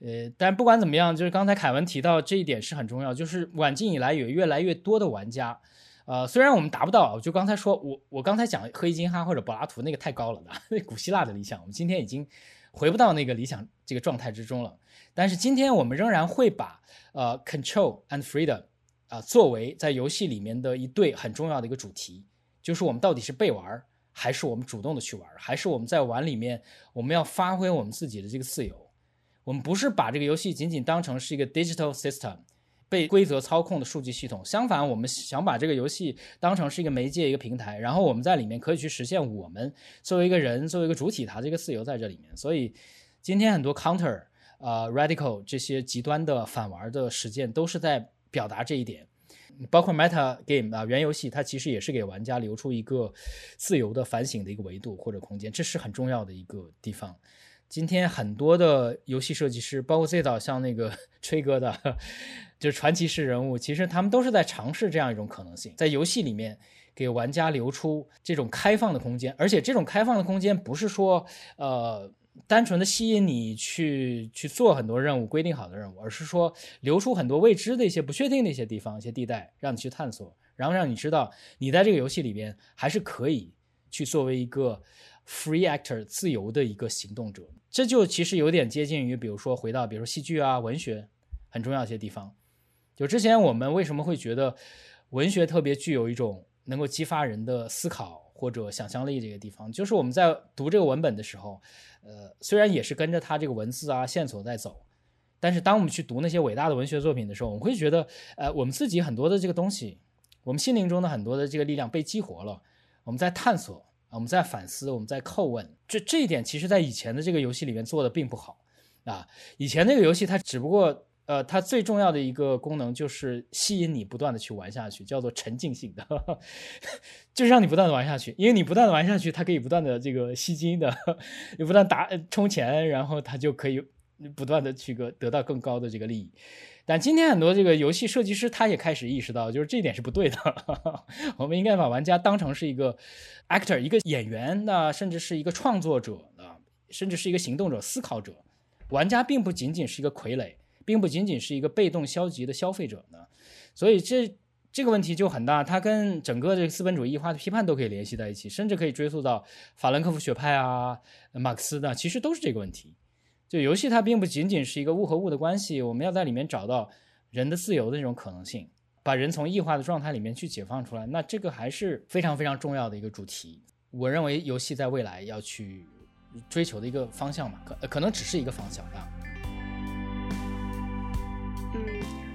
呃，但不管怎么样，就是刚才凯文提到这一点是很重要，就是晚近以来有越来越多的玩家，呃，虽然我们达不到，就刚才说我我刚才讲黑金哈或者柏拉图那个太高了的，那古希腊的理想，我们今天已经回不到那个理想这个状态之中了。但是今天我们仍然会把呃 control and freedom 啊作为在游戏里面的一对很重要的一个主题，就是我们到底是被玩，还是我们主动的去玩，还是我们在玩里面我们要发挥我们自己的这个自由。我们不是把这个游戏仅仅当成是一个 digital system 被规则操控的数据系统，相反，我们想把这个游戏当成是一个媒介、一个平台，然后我们在里面可以去实现我们作为一个人、作为一个主体，它这个自由在这里面。所以今天很多 counter。呃，radical 这些极端的反玩的实践都是在表达这一点，包括 meta game 啊，原游戏它其实也是给玩家留出一个自由的反省的一个维度或者空间，这是很重要的一个地方。今天很多的游戏设计师，包括最早像那个 吹哥的，就是传奇式人物，其实他们都是在尝试这样一种可能性，在游戏里面给玩家留出这种开放的空间，而且这种开放的空间不是说呃。单纯的吸引你去去做很多任务规定好的任务，而是说留出很多未知的一些不确定的一些地方、一些地带，让你去探索，然后让你知道你在这个游戏里边还是可以去作为一个 free actor 自由的一个行动者。这就其实有点接近于，比如说回到比如说戏剧啊、文学很重要一些地方。就之前我们为什么会觉得文学特别具有一种能够激发人的思考？或者想象力这个地方，就是我们在读这个文本的时候，呃，虽然也是跟着它这个文字啊线索在走，但是当我们去读那些伟大的文学作品的时候，我们会觉得，呃，我们自己很多的这个东西，我们心灵中的很多的这个力量被激活了，我们在探索，我们在反思，我们在叩问，这这一点其实在以前的这个游戏里面做的并不好啊，以前那个游戏它只不过。呃，它最重要的一个功能就是吸引你不断的去玩下去，叫做沉浸性的，就是让你不断的玩下去，因为你不断的玩下去，它可以不断的这个吸金的，你不断打充钱，然后它就可以不断的去个得到更高的这个利益。但今天很多这个游戏设计师他也开始意识到，就是这一点是不对的，我们应该把玩家当成是一个 actor，一个演员那甚至是一个创作者啊，甚至是一个行动者、思考者。玩家并不仅仅是一个傀儡。并不仅仅是一个被动消极的消费者呢，所以这这个问题就很大，它跟整个这个资本主义异化的批判都可以联系在一起，甚至可以追溯到法兰克福学派啊、马克思的，其实都是这个问题。就游戏它并不仅仅是一个物和物的关系，我们要在里面找到人的自由的这种可能性，把人从异化的状态里面去解放出来，那这个还是非常非常重要的一个主题。我认为游戏在未来要去追求的一个方向嘛，可可能只是一个方向啊。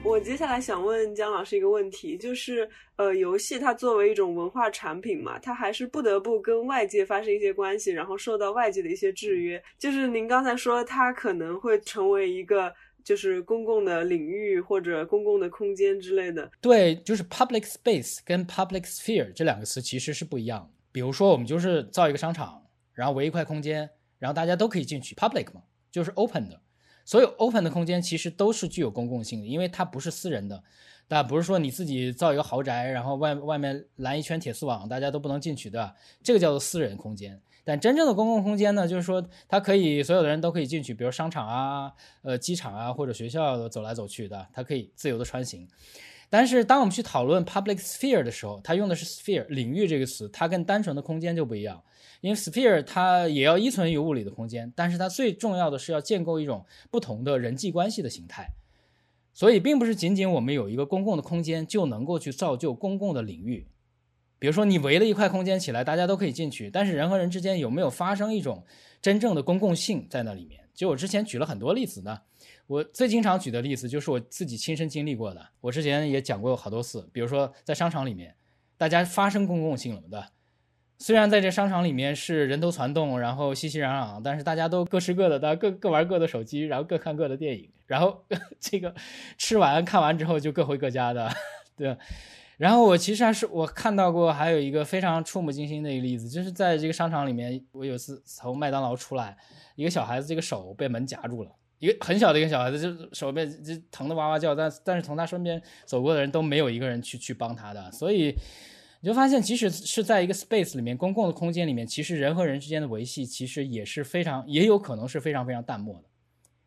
我接下来想问姜老师一个问题，就是，呃，游戏它作为一种文化产品嘛，它还是不得不跟外界发生一些关系，然后受到外界的一些制约。就是您刚才说，它可能会成为一个就是公共的领域或者公共的空间之类的。对，就是 public space 跟 public sphere 这两个词其实是不一样。比如说，我们就是造一个商场，然后围一块空间，然后大家都可以进去，public 嘛，就是 open 的。所有 open 的空间其实都是具有公共性的，因为它不是私人的，但不是说你自己造一个豪宅，然后外外面拦一圈铁丝网，大家都不能进去的，这个叫做私人空间。但真正的公共空间呢，就是说它可以所有的人都可以进去，比如商场啊、呃机场啊或者学校走来走去的，它可以自由的穿行。但是当我们去讨论 public sphere 的时候，它用的是 sphere 领域这个词，它跟单纯的空间就不一样。因为 sphere 它也要依存于物理的空间，但是它最重要的是要建构一种不同的人际关系的形态，所以并不是仅仅我们有一个公共的空间就能够去造就公共的领域。比如说你围了一块空间起来，大家都可以进去，但是人和人之间有没有发生一种真正的公共性在那里面？就我之前举了很多例子呢，我最经常举的例子就是我自己亲身经历过的，我之前也讲过好多次，比如说在商场里面，大家发生公共性了的。虽然在这商场里面是人头攒动，然后熙熙攘攘，但是大家都各吃各的，大家各各玩各的手机，然后各看各的电影，然后 这个吃完看完之后就各回各家的，对。然后我其实还是我看到过还有一个非常触目惊心的一个例子，就是在这个商场里面，我有一次从麦当劳出来，一个小孩子这个手被门夹住了，一个很小的一个小孩子，就手被就疼得哇哇叫，但但是从他身边走过的人都没有一个人去去帮他的，所以你就发现，即使是在一个 space 里面，公共的空间里面，其实人和人之间的维系，其实也是非常，也有可能是非常非常淡漠的。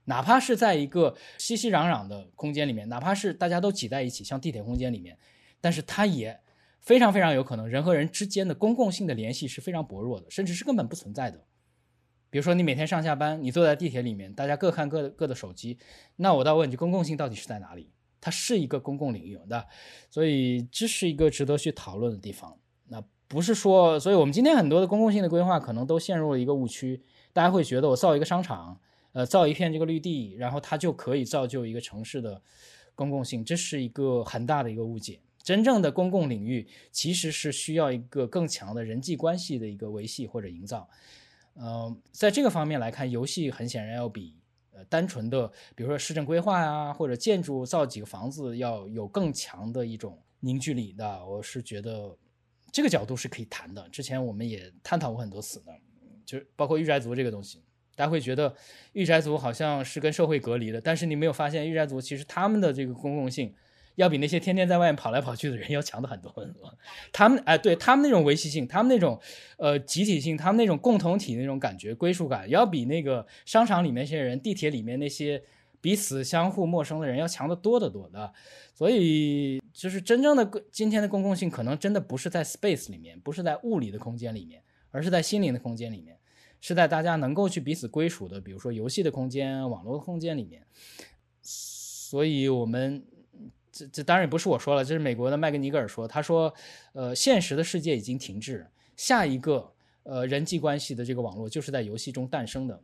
哪怕是在一个熙熙攘攘的空间里面，哪怕是大家都挤在一起，像地铁空间里面，但是它也非常非常有可能，人和人之间的公共性的联系是非常薄弱的，甚至是根本不存在的。比如说，你每天上下班，你坐在地铁里面，大家各看各的各的手机，那我倒问你，公共性到底是在哪里？它是一个公共领域的，所以这是一个值得去讨论的地方。那不是说，所以我们今天很多的公共性的规划可能都陷入了一个误区，大家会觉得我造一个商场，呃，造一片这个绿地，然后它就可以造就一个城市的公共性，这是一个很大的一个误解。真正的公共领域其实是需要一个更强的人际关系的一个维系或者营造。嗯，在这个方面来看，游戏很显然要比呃单纯的，比如说市政规划呀，或者建筑造几个房子，要有更强的一种凝聚力的。我是觉得这个角度是可以谈的。之前我们也探讨过很多次的，就包括御宅族这个东西，大家会觉得御宅族好像是跟社会隔离的，但是你没有发现御宅族其实他们的这个公共性。要比那些天天在外面跑来跑去的人要强的很多很多。他们哎，对他们那种维系性，他们那种呃集体性，他们那种共同体那种感觉归属感，要比那个商场里面那些人、地铁里面那些彼此相互陌生的人要强得多得多的。所以，就是真正的今天的公共性，可能真的不是在 space 里面，不是在物理的空间里面，而是在心灵的空间里面，是在大家能够去彼此归属的，比如说游戏的空间、网络空间里面。所以我们。这这当然也不是我说了，这是美国的麦格尼格尔说。他说，呃，现实的世界已经停滞，下一个呃人际关系的这个网络就是在游戏中诞生的。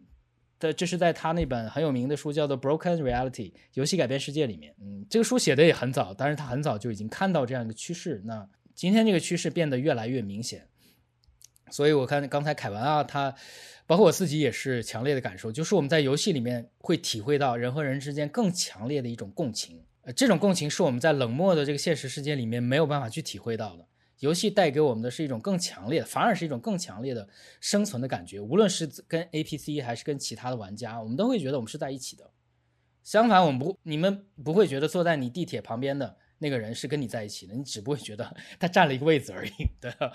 的这是在他那本很有名的书叫做《Broken Reality》游戏改变世界里面。嗯，这个书写的也很早，但是他很早就已经看到这样一个趋势。那今天这个趋势变得越来越明显。所以我看刚才凯文啊，他包括我自己也是强烈的感受，就是我们在游戏里面会体会到人和人之间更强烈的一种共情。这种共情是我们在冷漠的这个现实世界里面没有办法去体会到的。游戏带给我们的是一种更强烈的，反而是一种更强烈的生存的感觉。无论是跟 APC 还是跟其他的玩家，我们都会觉得我们是在一起的。相反，我们不，你们不会觉得坐在你地铁旁边的那个人是跟你在一起的，你只不会觉得他占了一个位子而已，对吧？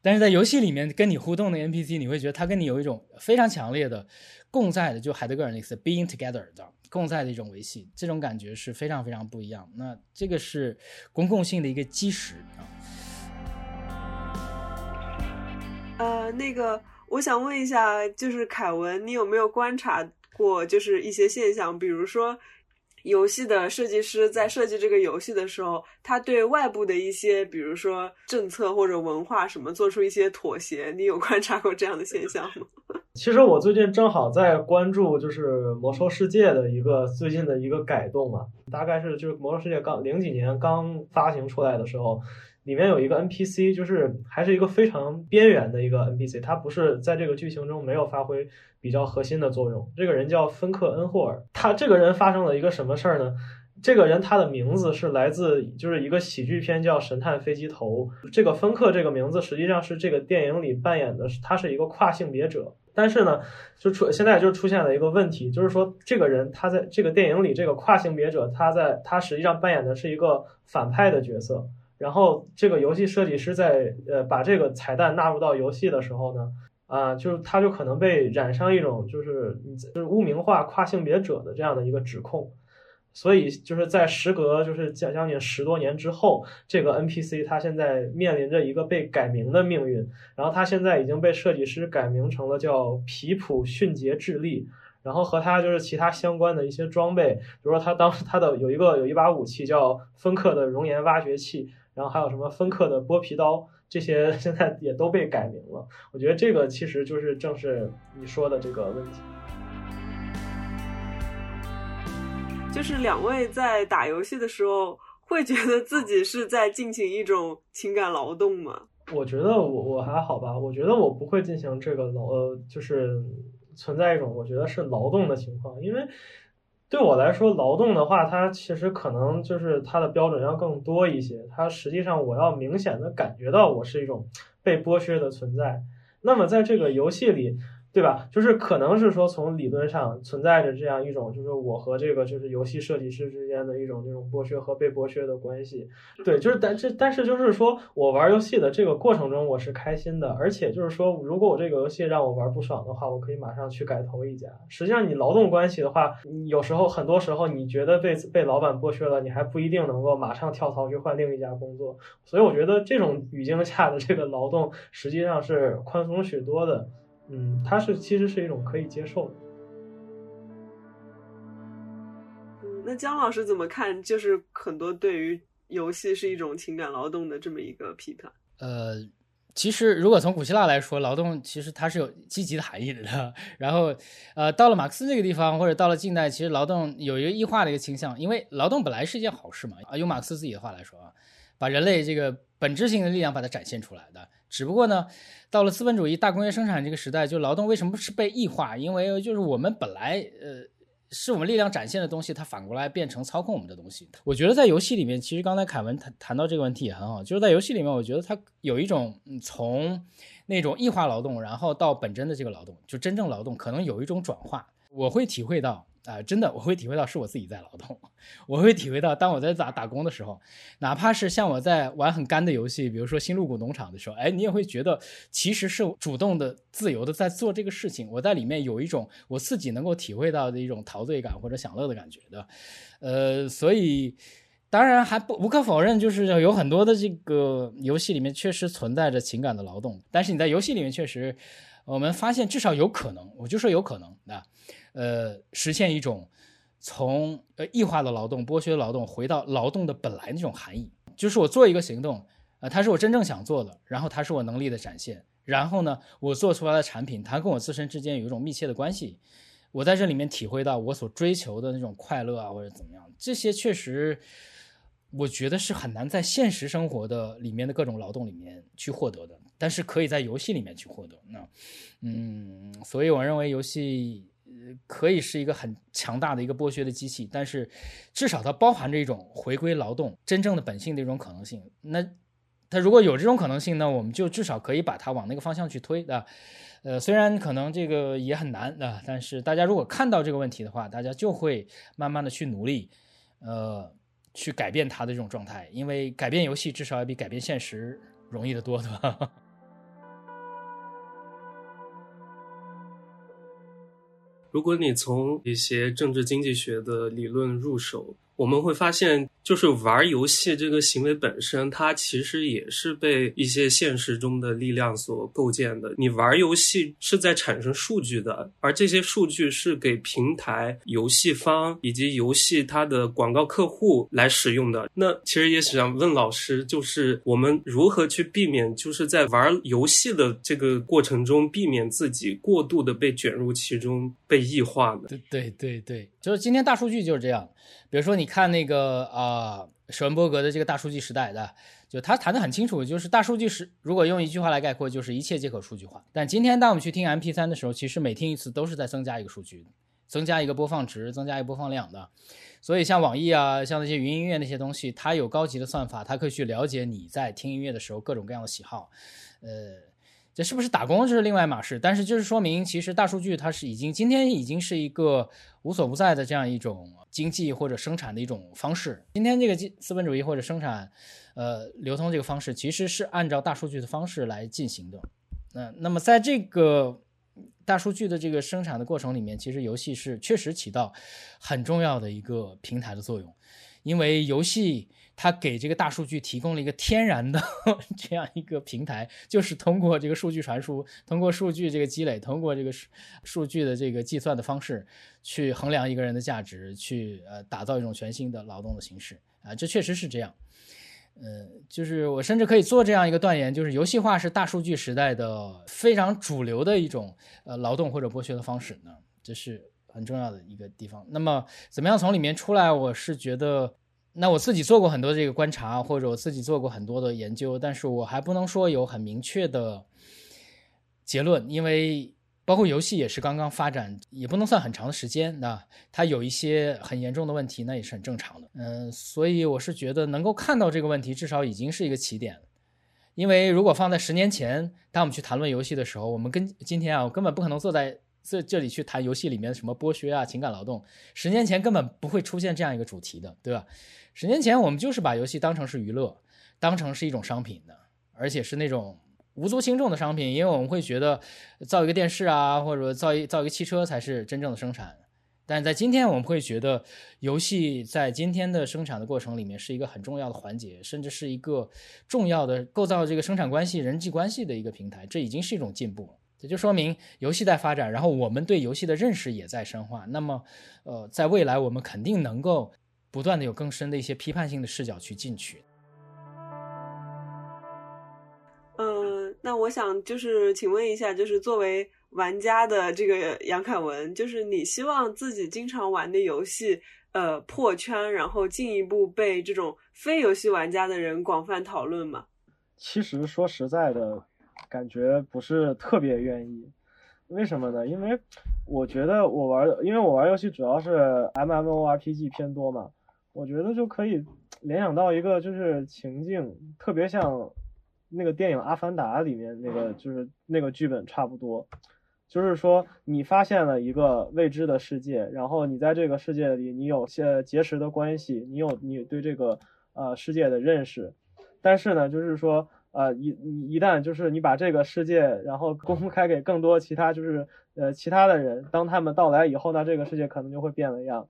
但是在游戏里面跟你互动的 NPC，你会觉得他跟你有一种非常强烈的共在的，就海德格尔那个词 “being together” 的共在的一种维系，这种感觉是非常非常不一样。那这个是公共性的一个基石啊。呃，那个我想问一下，就是凯文，你有没有观察过，就是一些现象，比如说？游戏的设计师在设计这个游戏的时候，他对外部的一些，比如说政策或者文化什么，做出一些妥协。你有观察过这样的现象吗？其实我最近正好在关注，就是《魔兽世界》的一个最近的一个改动嘛，大概是就是《魔兽世界》刚零几年刚发行出来的时候。里面有一个 NPC，就是还是一个非常边缘的一个 NPC，他不是在这个剧情中没有发挥比较核心的作用。这个人叫芬克恩霍尔，他这个人发生了一个什么事儿呢？这个人他的名字是来自就是一个喜剧片叫《神探飞机头》。这个芬克这个名字实际上是这个电影里扮演的，他是一个跨性别者。但是呢，就出现在就出现了一个问题，就是说这个人他在这个电影里这个跨性别者，他在他实际上扮演的是一个反派的角色。然后这个游戏设计师在呃把这个彩蛋纳入到游戏的时候呢，啊，就是他就可能被染上一种就是就是污名化跨性别者的这样的一个指控，所以就是在时隔就是将将近十多年之后，这个 NPC 他现在面临着一个被改名的命运，然后他现在已经被设计师改名成了叫皮普迅捷智利，然后和他就是其他相关的一些装备，比如说他当时他的有一个有一把武器叫芬克的熔岩挖掘器。然后还有什么芬克的剥皮刀，这些 现在也都被改名了。我觉得这个其实就是正是你说的这个问题。就是两位在打游戏的时候，会觉得自己是在进行一种情感劳动吗？我觉得我我还好吧，我觉得我不会进行这个劳，呃，就是存在一种我觉得是劳动的情况，因为。对我来说，劳动的话，它其实可能就是它的标准要更多一些。它实际上，我要明显的感觉到我是一种被剥削的存在。那么，在这个游戏里，对吧？就是可能是说从理论上存在着这样一种，就是我和这个就是游戏设计师之间的一种这种剥削和被剥削的关系。对，就是但这但是就是说我玩游戏的这个过程中我是开心的，而且就是说如果我这个游戏让我玩不爽的话，我可以马上去改投一家。实际上你劳动关系的话，有时候很多时候你觉得被被老板剥削了，你还不一定能够马上跳槽去换另一家工作。所以我觉得这种语境下的这个劳动实际上是宽松许多的。嗯，它是其实是一种可以接受的。嗯，那姜老师怎么看？就是很多对于游戏是一种情感劳动的这么一个批判。呃，其实如果从古希腊来说，劳动其实它是有积极的含义的。然后，呃，到了马克思这个地方，或者到了近代，其实劳动有一个异化的一个倾向，因为劳动本来是一件好事嘛。啊，用马克思自己的话来说啊，把人类这个本质性的力量把它展现出来的。只不过呢，到了资本主义大工业生产这个时代，就劳动为什么是被异化？因为就是我们本来呃是我们力量展现的东西，它反过来变成操控我们的东西。我觉得在游戏里面，其实刚才凯文谈谈到这个问题也很好，就是在游戏里面，我觉得它有一种从那种异化劳动，然后到本真的这个劳动，就真正劳动可能有一种转化，我会体会到。啊，真的，我会体会到是我自己在劳动，我会体会到，当我在打打工的时候，哪怕是像我在玩很干的游戏，比如说新露谷农场的时候，哎，你也会觉得其实是主动的、自由的在做这个事情。我在里面有一种我自己能够体会到的一种陶醉感或者享乐的感觉的。呃，所以当然还不无可否认，就是有很多的这个游戏里面确实存在着情感的劳动，但是你在游戏里面确实，我们发现至少有可能，我就说有可能啊。呃，实现一种从呃异化的劳动、剥削劳动回到劳动的本来那种含义，就是我做一个行动，呃，它是我真正想做的，然后它是我能力的展现，然后呢，我做出来的产品，它跟我自身之间有一种密切的关系，我在这里面体会到我所追求的那种快乐啊，或者怎么样，这些确实，我觉得是很难在现实生活的里面的各种劳动里面去获得的，但是可以在游戏里面去获得。那，嗯，所以我认为游戏。可以是一个很强大的一个剥削的机器，但是至少它包含着一种回归劳动真正的本性的一种可能性。那它如果有这种可能性呢，我们就至少可以把它往那个方向去推啊。呃，虽然可能这个也很难啊，但是大家如果看到这个问题的话，大家就会慢慢的去努力，呃，去改变它的这种状态，因为改变游戏至少要比改变现实容易得多，对吧？如果你从一些政治经济学的理论入手，我们会发现。就是玩游戏这个行为本身，它其实也是被一些现实中的力量所构建的。你玩游戏是在产生数据的，而这些数据是给平台、游戏方以及游戏它的广告客户来使用的。那其实也想问老师，就是我们如何去避免，就是在玩游戏的这个过程中，避免自己过度的被卷入其中，被异化的？对对对对，就是今天大数据就是这样。比如说，你看那个啊，舍文伯格的这个大数据时代的，就他谈的很清楚，就是大数据是如果用一句话来概括，就是一切皆可数据化。但今天当我们去听 MP3 的时候，其实每听一次都是在增加一个数据，增加一个播放值，增加一个播放量的。所以像网易啊，像那些云音乐那些东西，它有高级的算法，它可以去了解你在听音乐的时候各种各样的喜好，呃。这是不是打工这是另外一码事，但是就是说明，其实大数据它是已经今天已经是一个无所不在的这样一种经济或者生产的一种方式。今天这个资资本主义或者生产，呃，流通这个方式其实是按照大数据的方式来进行的。嗯，那么在这个大数据的这个生产的过程里面，其实游戏是确实起到很重要的一个平台的作用，因为游戏。它给这个大数据提供了一个天然的 这样一个平台，就是通过这个数据传输，通过数据这个积累，通过这个数数据的这个计算的方式，去衡量一个人的价值，去呃打造一种全新的劳动的形式啊，这确实是这样。呃，就是我甚至可以做这样一个断言，就是游戏化是大数据时代的非常主流的一种呃劳动或者剥削的方式呢，这是很重要的一个地方。那么怎么样从里面出来？我是觉得。那我自己做过很多这个观察，或者我自己做过很多的研究，但是我还不能说有很明确的结论，因为包括游戏也是刚刚发展，也不能算很长的时间，那它有一些很严重的问题，那也是很正常的。嗯，所以我是觉得能够看到这个问题，至少已经是一个起点。因为如果放在十年前，当我们去谈论游戏的时候，我们跟今天啊，我根本不可能坐在这这里去谈游戏里面什么剥削啊、情感劳动。十年前根本不会出现这样一个主题的，对吧？十年前我们就是把游戏当成是娱乐，当成是一种商品的，而且是那种无足轻重的商品，因为我们会觉得造一个电视啊，或者说造一造一个汽车才是真正的生产。但在今天，我们会觉得游戏在今天的生产的过程里面是一个很重要的环节，甚至是一个重要的构造这个生产关系、人际关系的一个平台。这已经是一种进步了，这就说明游戏在发展，然后我们对游戏的认识也在深化。那么，呃，在未来我们肯定能够不断的有更深的一些批判性的视角去进去。嗯，那我想就是请问一下，就是作为。玩家的这个杨凯文，就是你希望自己经常玩的游戏，呃，破圈，然后进一步被这种非游戏玩家的人广泛讨论吗？其实说实在的，感觉不是特别愿意。为什么呢？因为我觉得我玩，因为我玩游戏主要是 M M O R P G 偏多嘛，我觉得就可以联想到一个就是情境，特别像那个电影《阿凡达》里面那个就是那个剧本差不多。就是说，你发现了一个未知的世界，然后你在这个世界里，你有些结识的关系，你有你对这个呃世界的认识，但是呢，就是说，呃一一旦就是你把这个世界然后公开给更多其他就是呃其他的人，当他们到来以后，那这个世界可能就会变了样。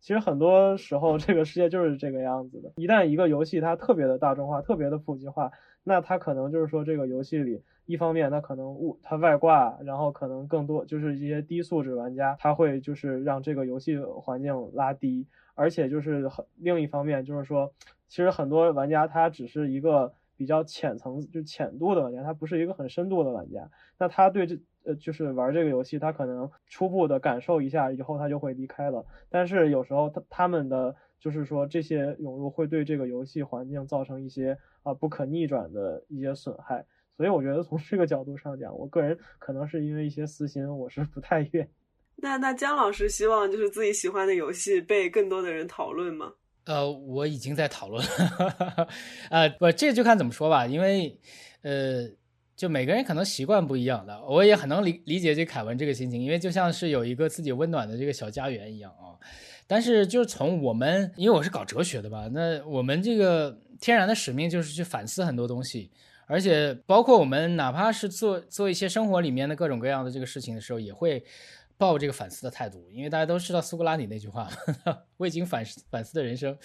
其实很多时候，这个世界就是这个样子的。一旦一个游戏它特别的大众化，特别的普及化，那它可能就是说这个游戏里。一方面，它可能物它外挂，然后可能更多就是一些低素质玩家，他会就是让这个游戏环境拉低，而且就是很另一方面就是说，其实很多玩家他只是一个比较浅层就浅度的玩家，他不是一个很深度的玩家，那他对这呃就是玩这个游戏，他可能初步的感受一下以后他就会离开了，但是有时候他他们的就是说这些涌入会对这个游戏环境造成一些啊不可逆转的一些损害。所以我觉得从这个角度上讲，我个人可能是因为一些私心，我是不太愿。那那姜老师希望就是自己喜欢的游戏被更多的人讨论吗？呃，我已经在讨论。呃，不，这就看怎么说吧，因为呃，就每个人可能习惯不一样的，我也很能理理解这凯文这个心情，因为就像是有一个自己温暖的这个小家园一样啊。但是就是从我们，因为我是搞哲学的吧，那我们这个天然的使命就是去反思很多东西。而且，包括我们哪怕是做做一些生活里面的各种各样的这个事情的时候，也会抱这个反思的态度。因为大家都知道苏格拉底那句话：“ 未经反反思的人生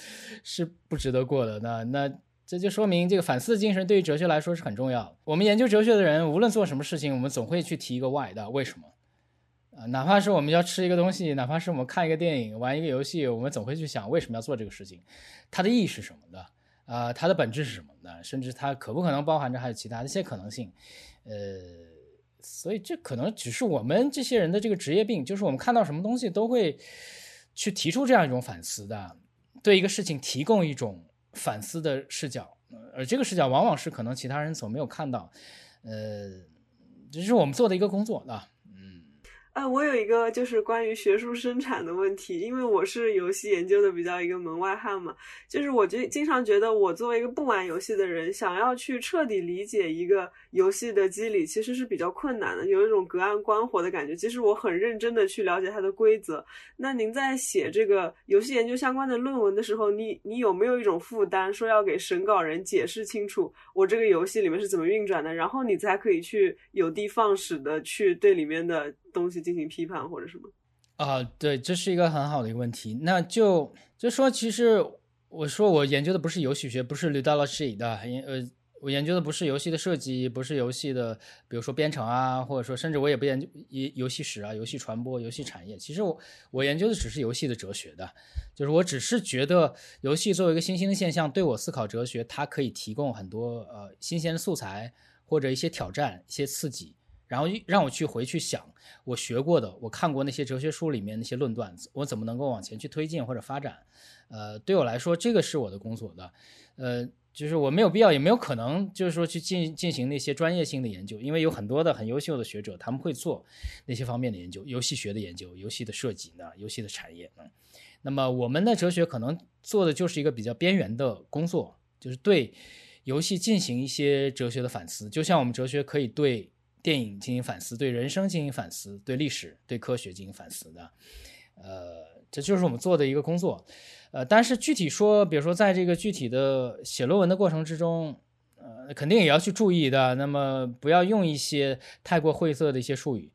是不值得过的。”那那这就说明这个反思的精神对于哲学来说是很重要。我们研究哲学的人，无论做什么事情，我们总会去提一个 why 的为什么啊？哪怕是我们要吃一个东西，哪怕是我们看一个电影、玩一个游戏，我们总会去想为什么要做这个事情，它的意义是什么的。啊，它的本质是什么呢？甚至它可不可能包含着还有其他的一些可能性？呃，所以这可能只是我们这些人的这个职业病，就是我们看到什么东西都会去提出这样一种反思的，对一个事情提供一种反思的视角，而这个视角往往是可能其他人所没有看到，呃，这是我们做的一个工作啊。呃，我有一个就是关于学术生产的问题，因为我是游戏研究的比较一个门外汉嘛，就是我就经常觉得我作为一个不玩游戏的人，想要去彻底理解一个游戏的机理，其实是比较困难的，有一种隔岸观火的感觉。其实我很认真的去了解它的规则。那您在写这个游戏研究相关的论文的时候，你你有没有一种负担，说要给审稿人解释清楚我这个游戏里面是怎么运转的，然后你才可以去有的放矢的去对里面的。东西进行批判或者什么啊？对，这是一个很好的一个问题。那就就说，其实我说我研究的不是游戏学，不是 ludology 的，研呃，我研究的不是游戏的设计，不是游戏的，比如说编程啊，或者说甚至我也不研究游游戏史啊、游戏传播、游戏产业。其实我我研究的只是游戏的哲学的，就是我只是觉得游戏作为一个新兴的现象，对我思考哲学，它可以提供很多呃新鲜的素材或者一些挑战、一些刺激。然后让我去回去想我学过的，我看过那些哲学书里面那些论断，我怎么能够往前去推进或者发展？呃，对我来说，这个是我的工作的。呃，就是我没有必要，也没有可能，就是说去进进行那些专业性的研究，因为有很多的很优秀的学者，他们会做那些方面的研究，游戏学的研究，游戏的设计呢，游戏的产业呢。那么我们的哲学可能做的就是一个比较边缘的工作，就是对。游戏进行一些哲学的反思，就像我们哲学可以对电影进行反思，对人生进行反思，对历史、对科学进行反思的。呃，这就是我们做的一个工作。呃，但是具体说，比如说在这个具体的写论文的过程之中，呃，肯定也要去注意的。那么不要用一些太过晦涩的一些术语，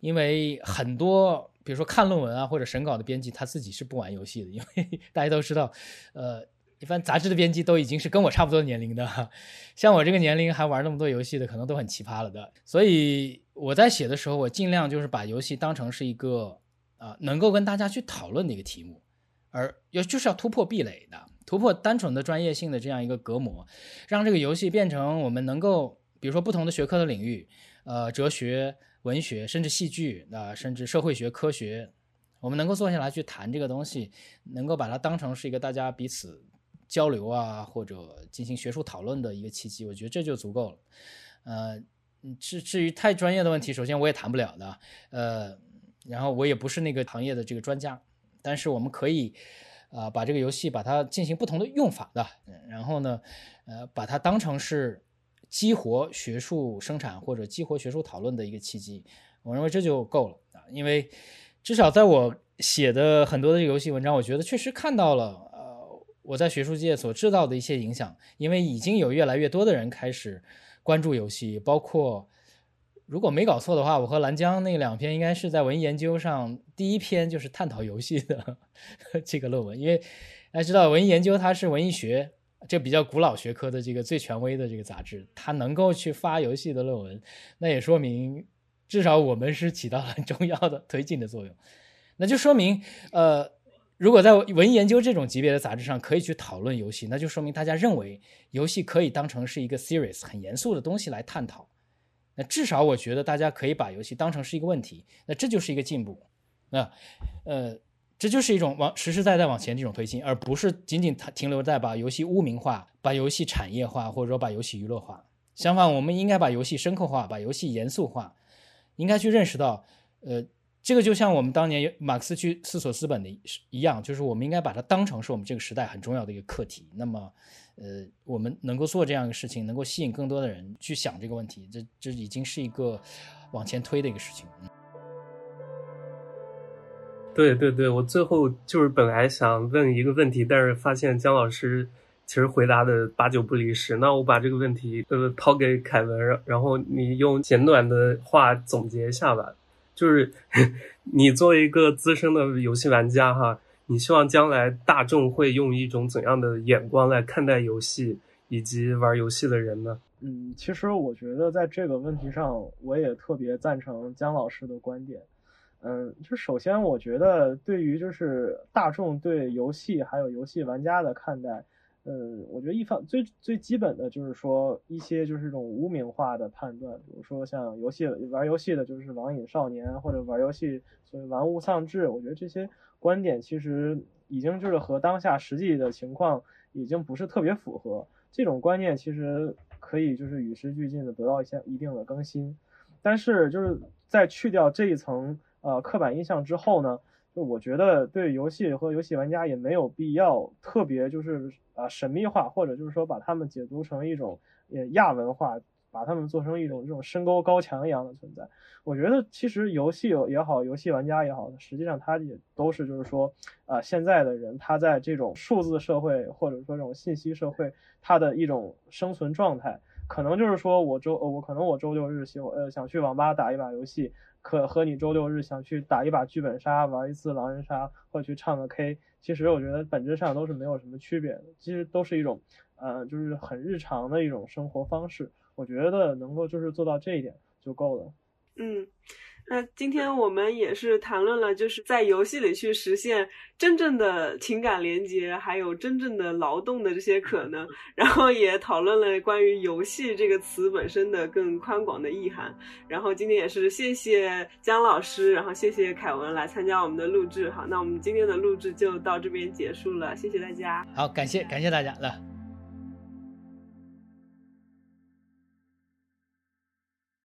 因为很多，比如说看论文啊或者审稿的编辑，他自己是不玩游戏的，因为 大家都知道，呃，一般杂志的编辑都已经是跟我差不多年龄的，像我这个年龄还玩那么多游戏的，可能都很奇葩了的。所以我在写的时候，我尽量就是把游戏当成是一个啊，能够跟大家去讨论的一个题目。而要就是要突破壁垒的，突破单纯的专业性的这样一个隔膜，让这个游戏变成我们能够，比如说不同的学科的领域，呃，哲学、文学，甚至戏剧，啊，甚至社会学、科学，我们能够坐下来去谈这个东西，能够把它当成是一个大家彼此交流啊，或者进行学术讨论的一个契机，我觉得这就足够了。呃，至至于太专业的问题，首先我也谈不了的，呃，然后我也不是那个行业的这个专家。但是我们可以，啊，把这个游戏把它进行不同的用法的，然后呢，呃，把它当成是激活学术生产或者激活学术讨论的一个契机。我认为这就够了啊，因为至少在我写的很多的游戏文章，我觉得确实看到了，我在学术界所知道的一些影响，因为已经有越来越多的人开始关注游戏，包括。如果没搞错的话，我和蓝江那两篇应该是在文艺研究上第一篇就是探讨游戏的 这个论文。因为大家知道，文艺研究它是文艺学这比较古老学科的这个最权威的这个杂志，它能够去发游戏的论文，那也说明至少我们是起到很 重要的推进的作用。那就说明，呃，如果在文研究这种级别的杂志上可以去讨论游戏，那就说明大家认为游戏可以当成是一个 serious 很严肃的东西来探讨。那至少我觉得大家可以把游戏当成是一个问题，那这就是一个进步，那呃，这就是一种往实实在在往前这种推进，而不是仅仅停留在把游戏污名化、把游戏产业化，或者说把游戏娱乐化。相反，我们应该把游戏深刻化，把游戏严肃化，应该去认识到，呃，这个就像我们当年马克思去思索资本的一样，就是我们应该把它当成是我们这个时代很重要的一个课题。那么。呃，我们能够做这样一个事情，能够吸引更多的人去想这个问题，这这已经是一个往前推的一个事情。对对对，我最后就是本来想问一个问题，但是发现姜老师其实回答的八九不离十。那我把这个问题呃抛给凯文，然后你用简短的话总结一下吧。就是 你作为一个资深的游戏玩家哈。你希望将来大众会用一种怎样的眼光来看待游戏以及玩游戏的人呢？嗯，其实我觉得在这个问题上，我也特别赞成姜老师的观点。嗯，就首先我觉得对于就是大众对游戏还有游戏玩家的看待，嗯，我觉得一方最最基本的就是说一些就是这种污名化的判断，比如说像游戏玩游戏的就是网瘾少年，或者玩游戏所谓玩物丧志，我觉得这些。观点其实已经就是和当下实际的情况已经不是特别符合，这种观念其实可以就是与时俱进的得到一些一定的更新，但是就是在去掉这一层呃刻板印象之后呢，我觉得对游戏和游戏玩家也没有必要特别就是啊神秘化，或者就是说把他们解读成一种呃亚文化。把他们做成一种这种深沟高墙一样的存在，我觉得其实游戏也好，游戏玩家也好，实际上他也都是就是说，啊，现在的人他在这种数字社会或者说这种信息社会，他的一种生存状态，可能就是说我周我可能我周六日喜欢呃想去网吧打一把游戏，可和你周六日想去打一把剧本杀，玩一次狼人杀，或者去唱个 K，其实我觉得本质上都是没有什么区别的，其实都是一种，呃，就是很日常的一种生活方式。我觉得能够就是做到这一点就够了。嗯，那今天我们也是谈论了，就是在游戏里去实现真正的情感连接，还有真正的劳动的这些可能，然后也讨论了关于游戏这个词本身的更宽广的意涵。然后今天也是谢谢姜老师，然后谢谢凯文来参加我们的录制。好，那我们今天的录制就到这边结束了，谢谢大家。好，感谢感谢大家，来。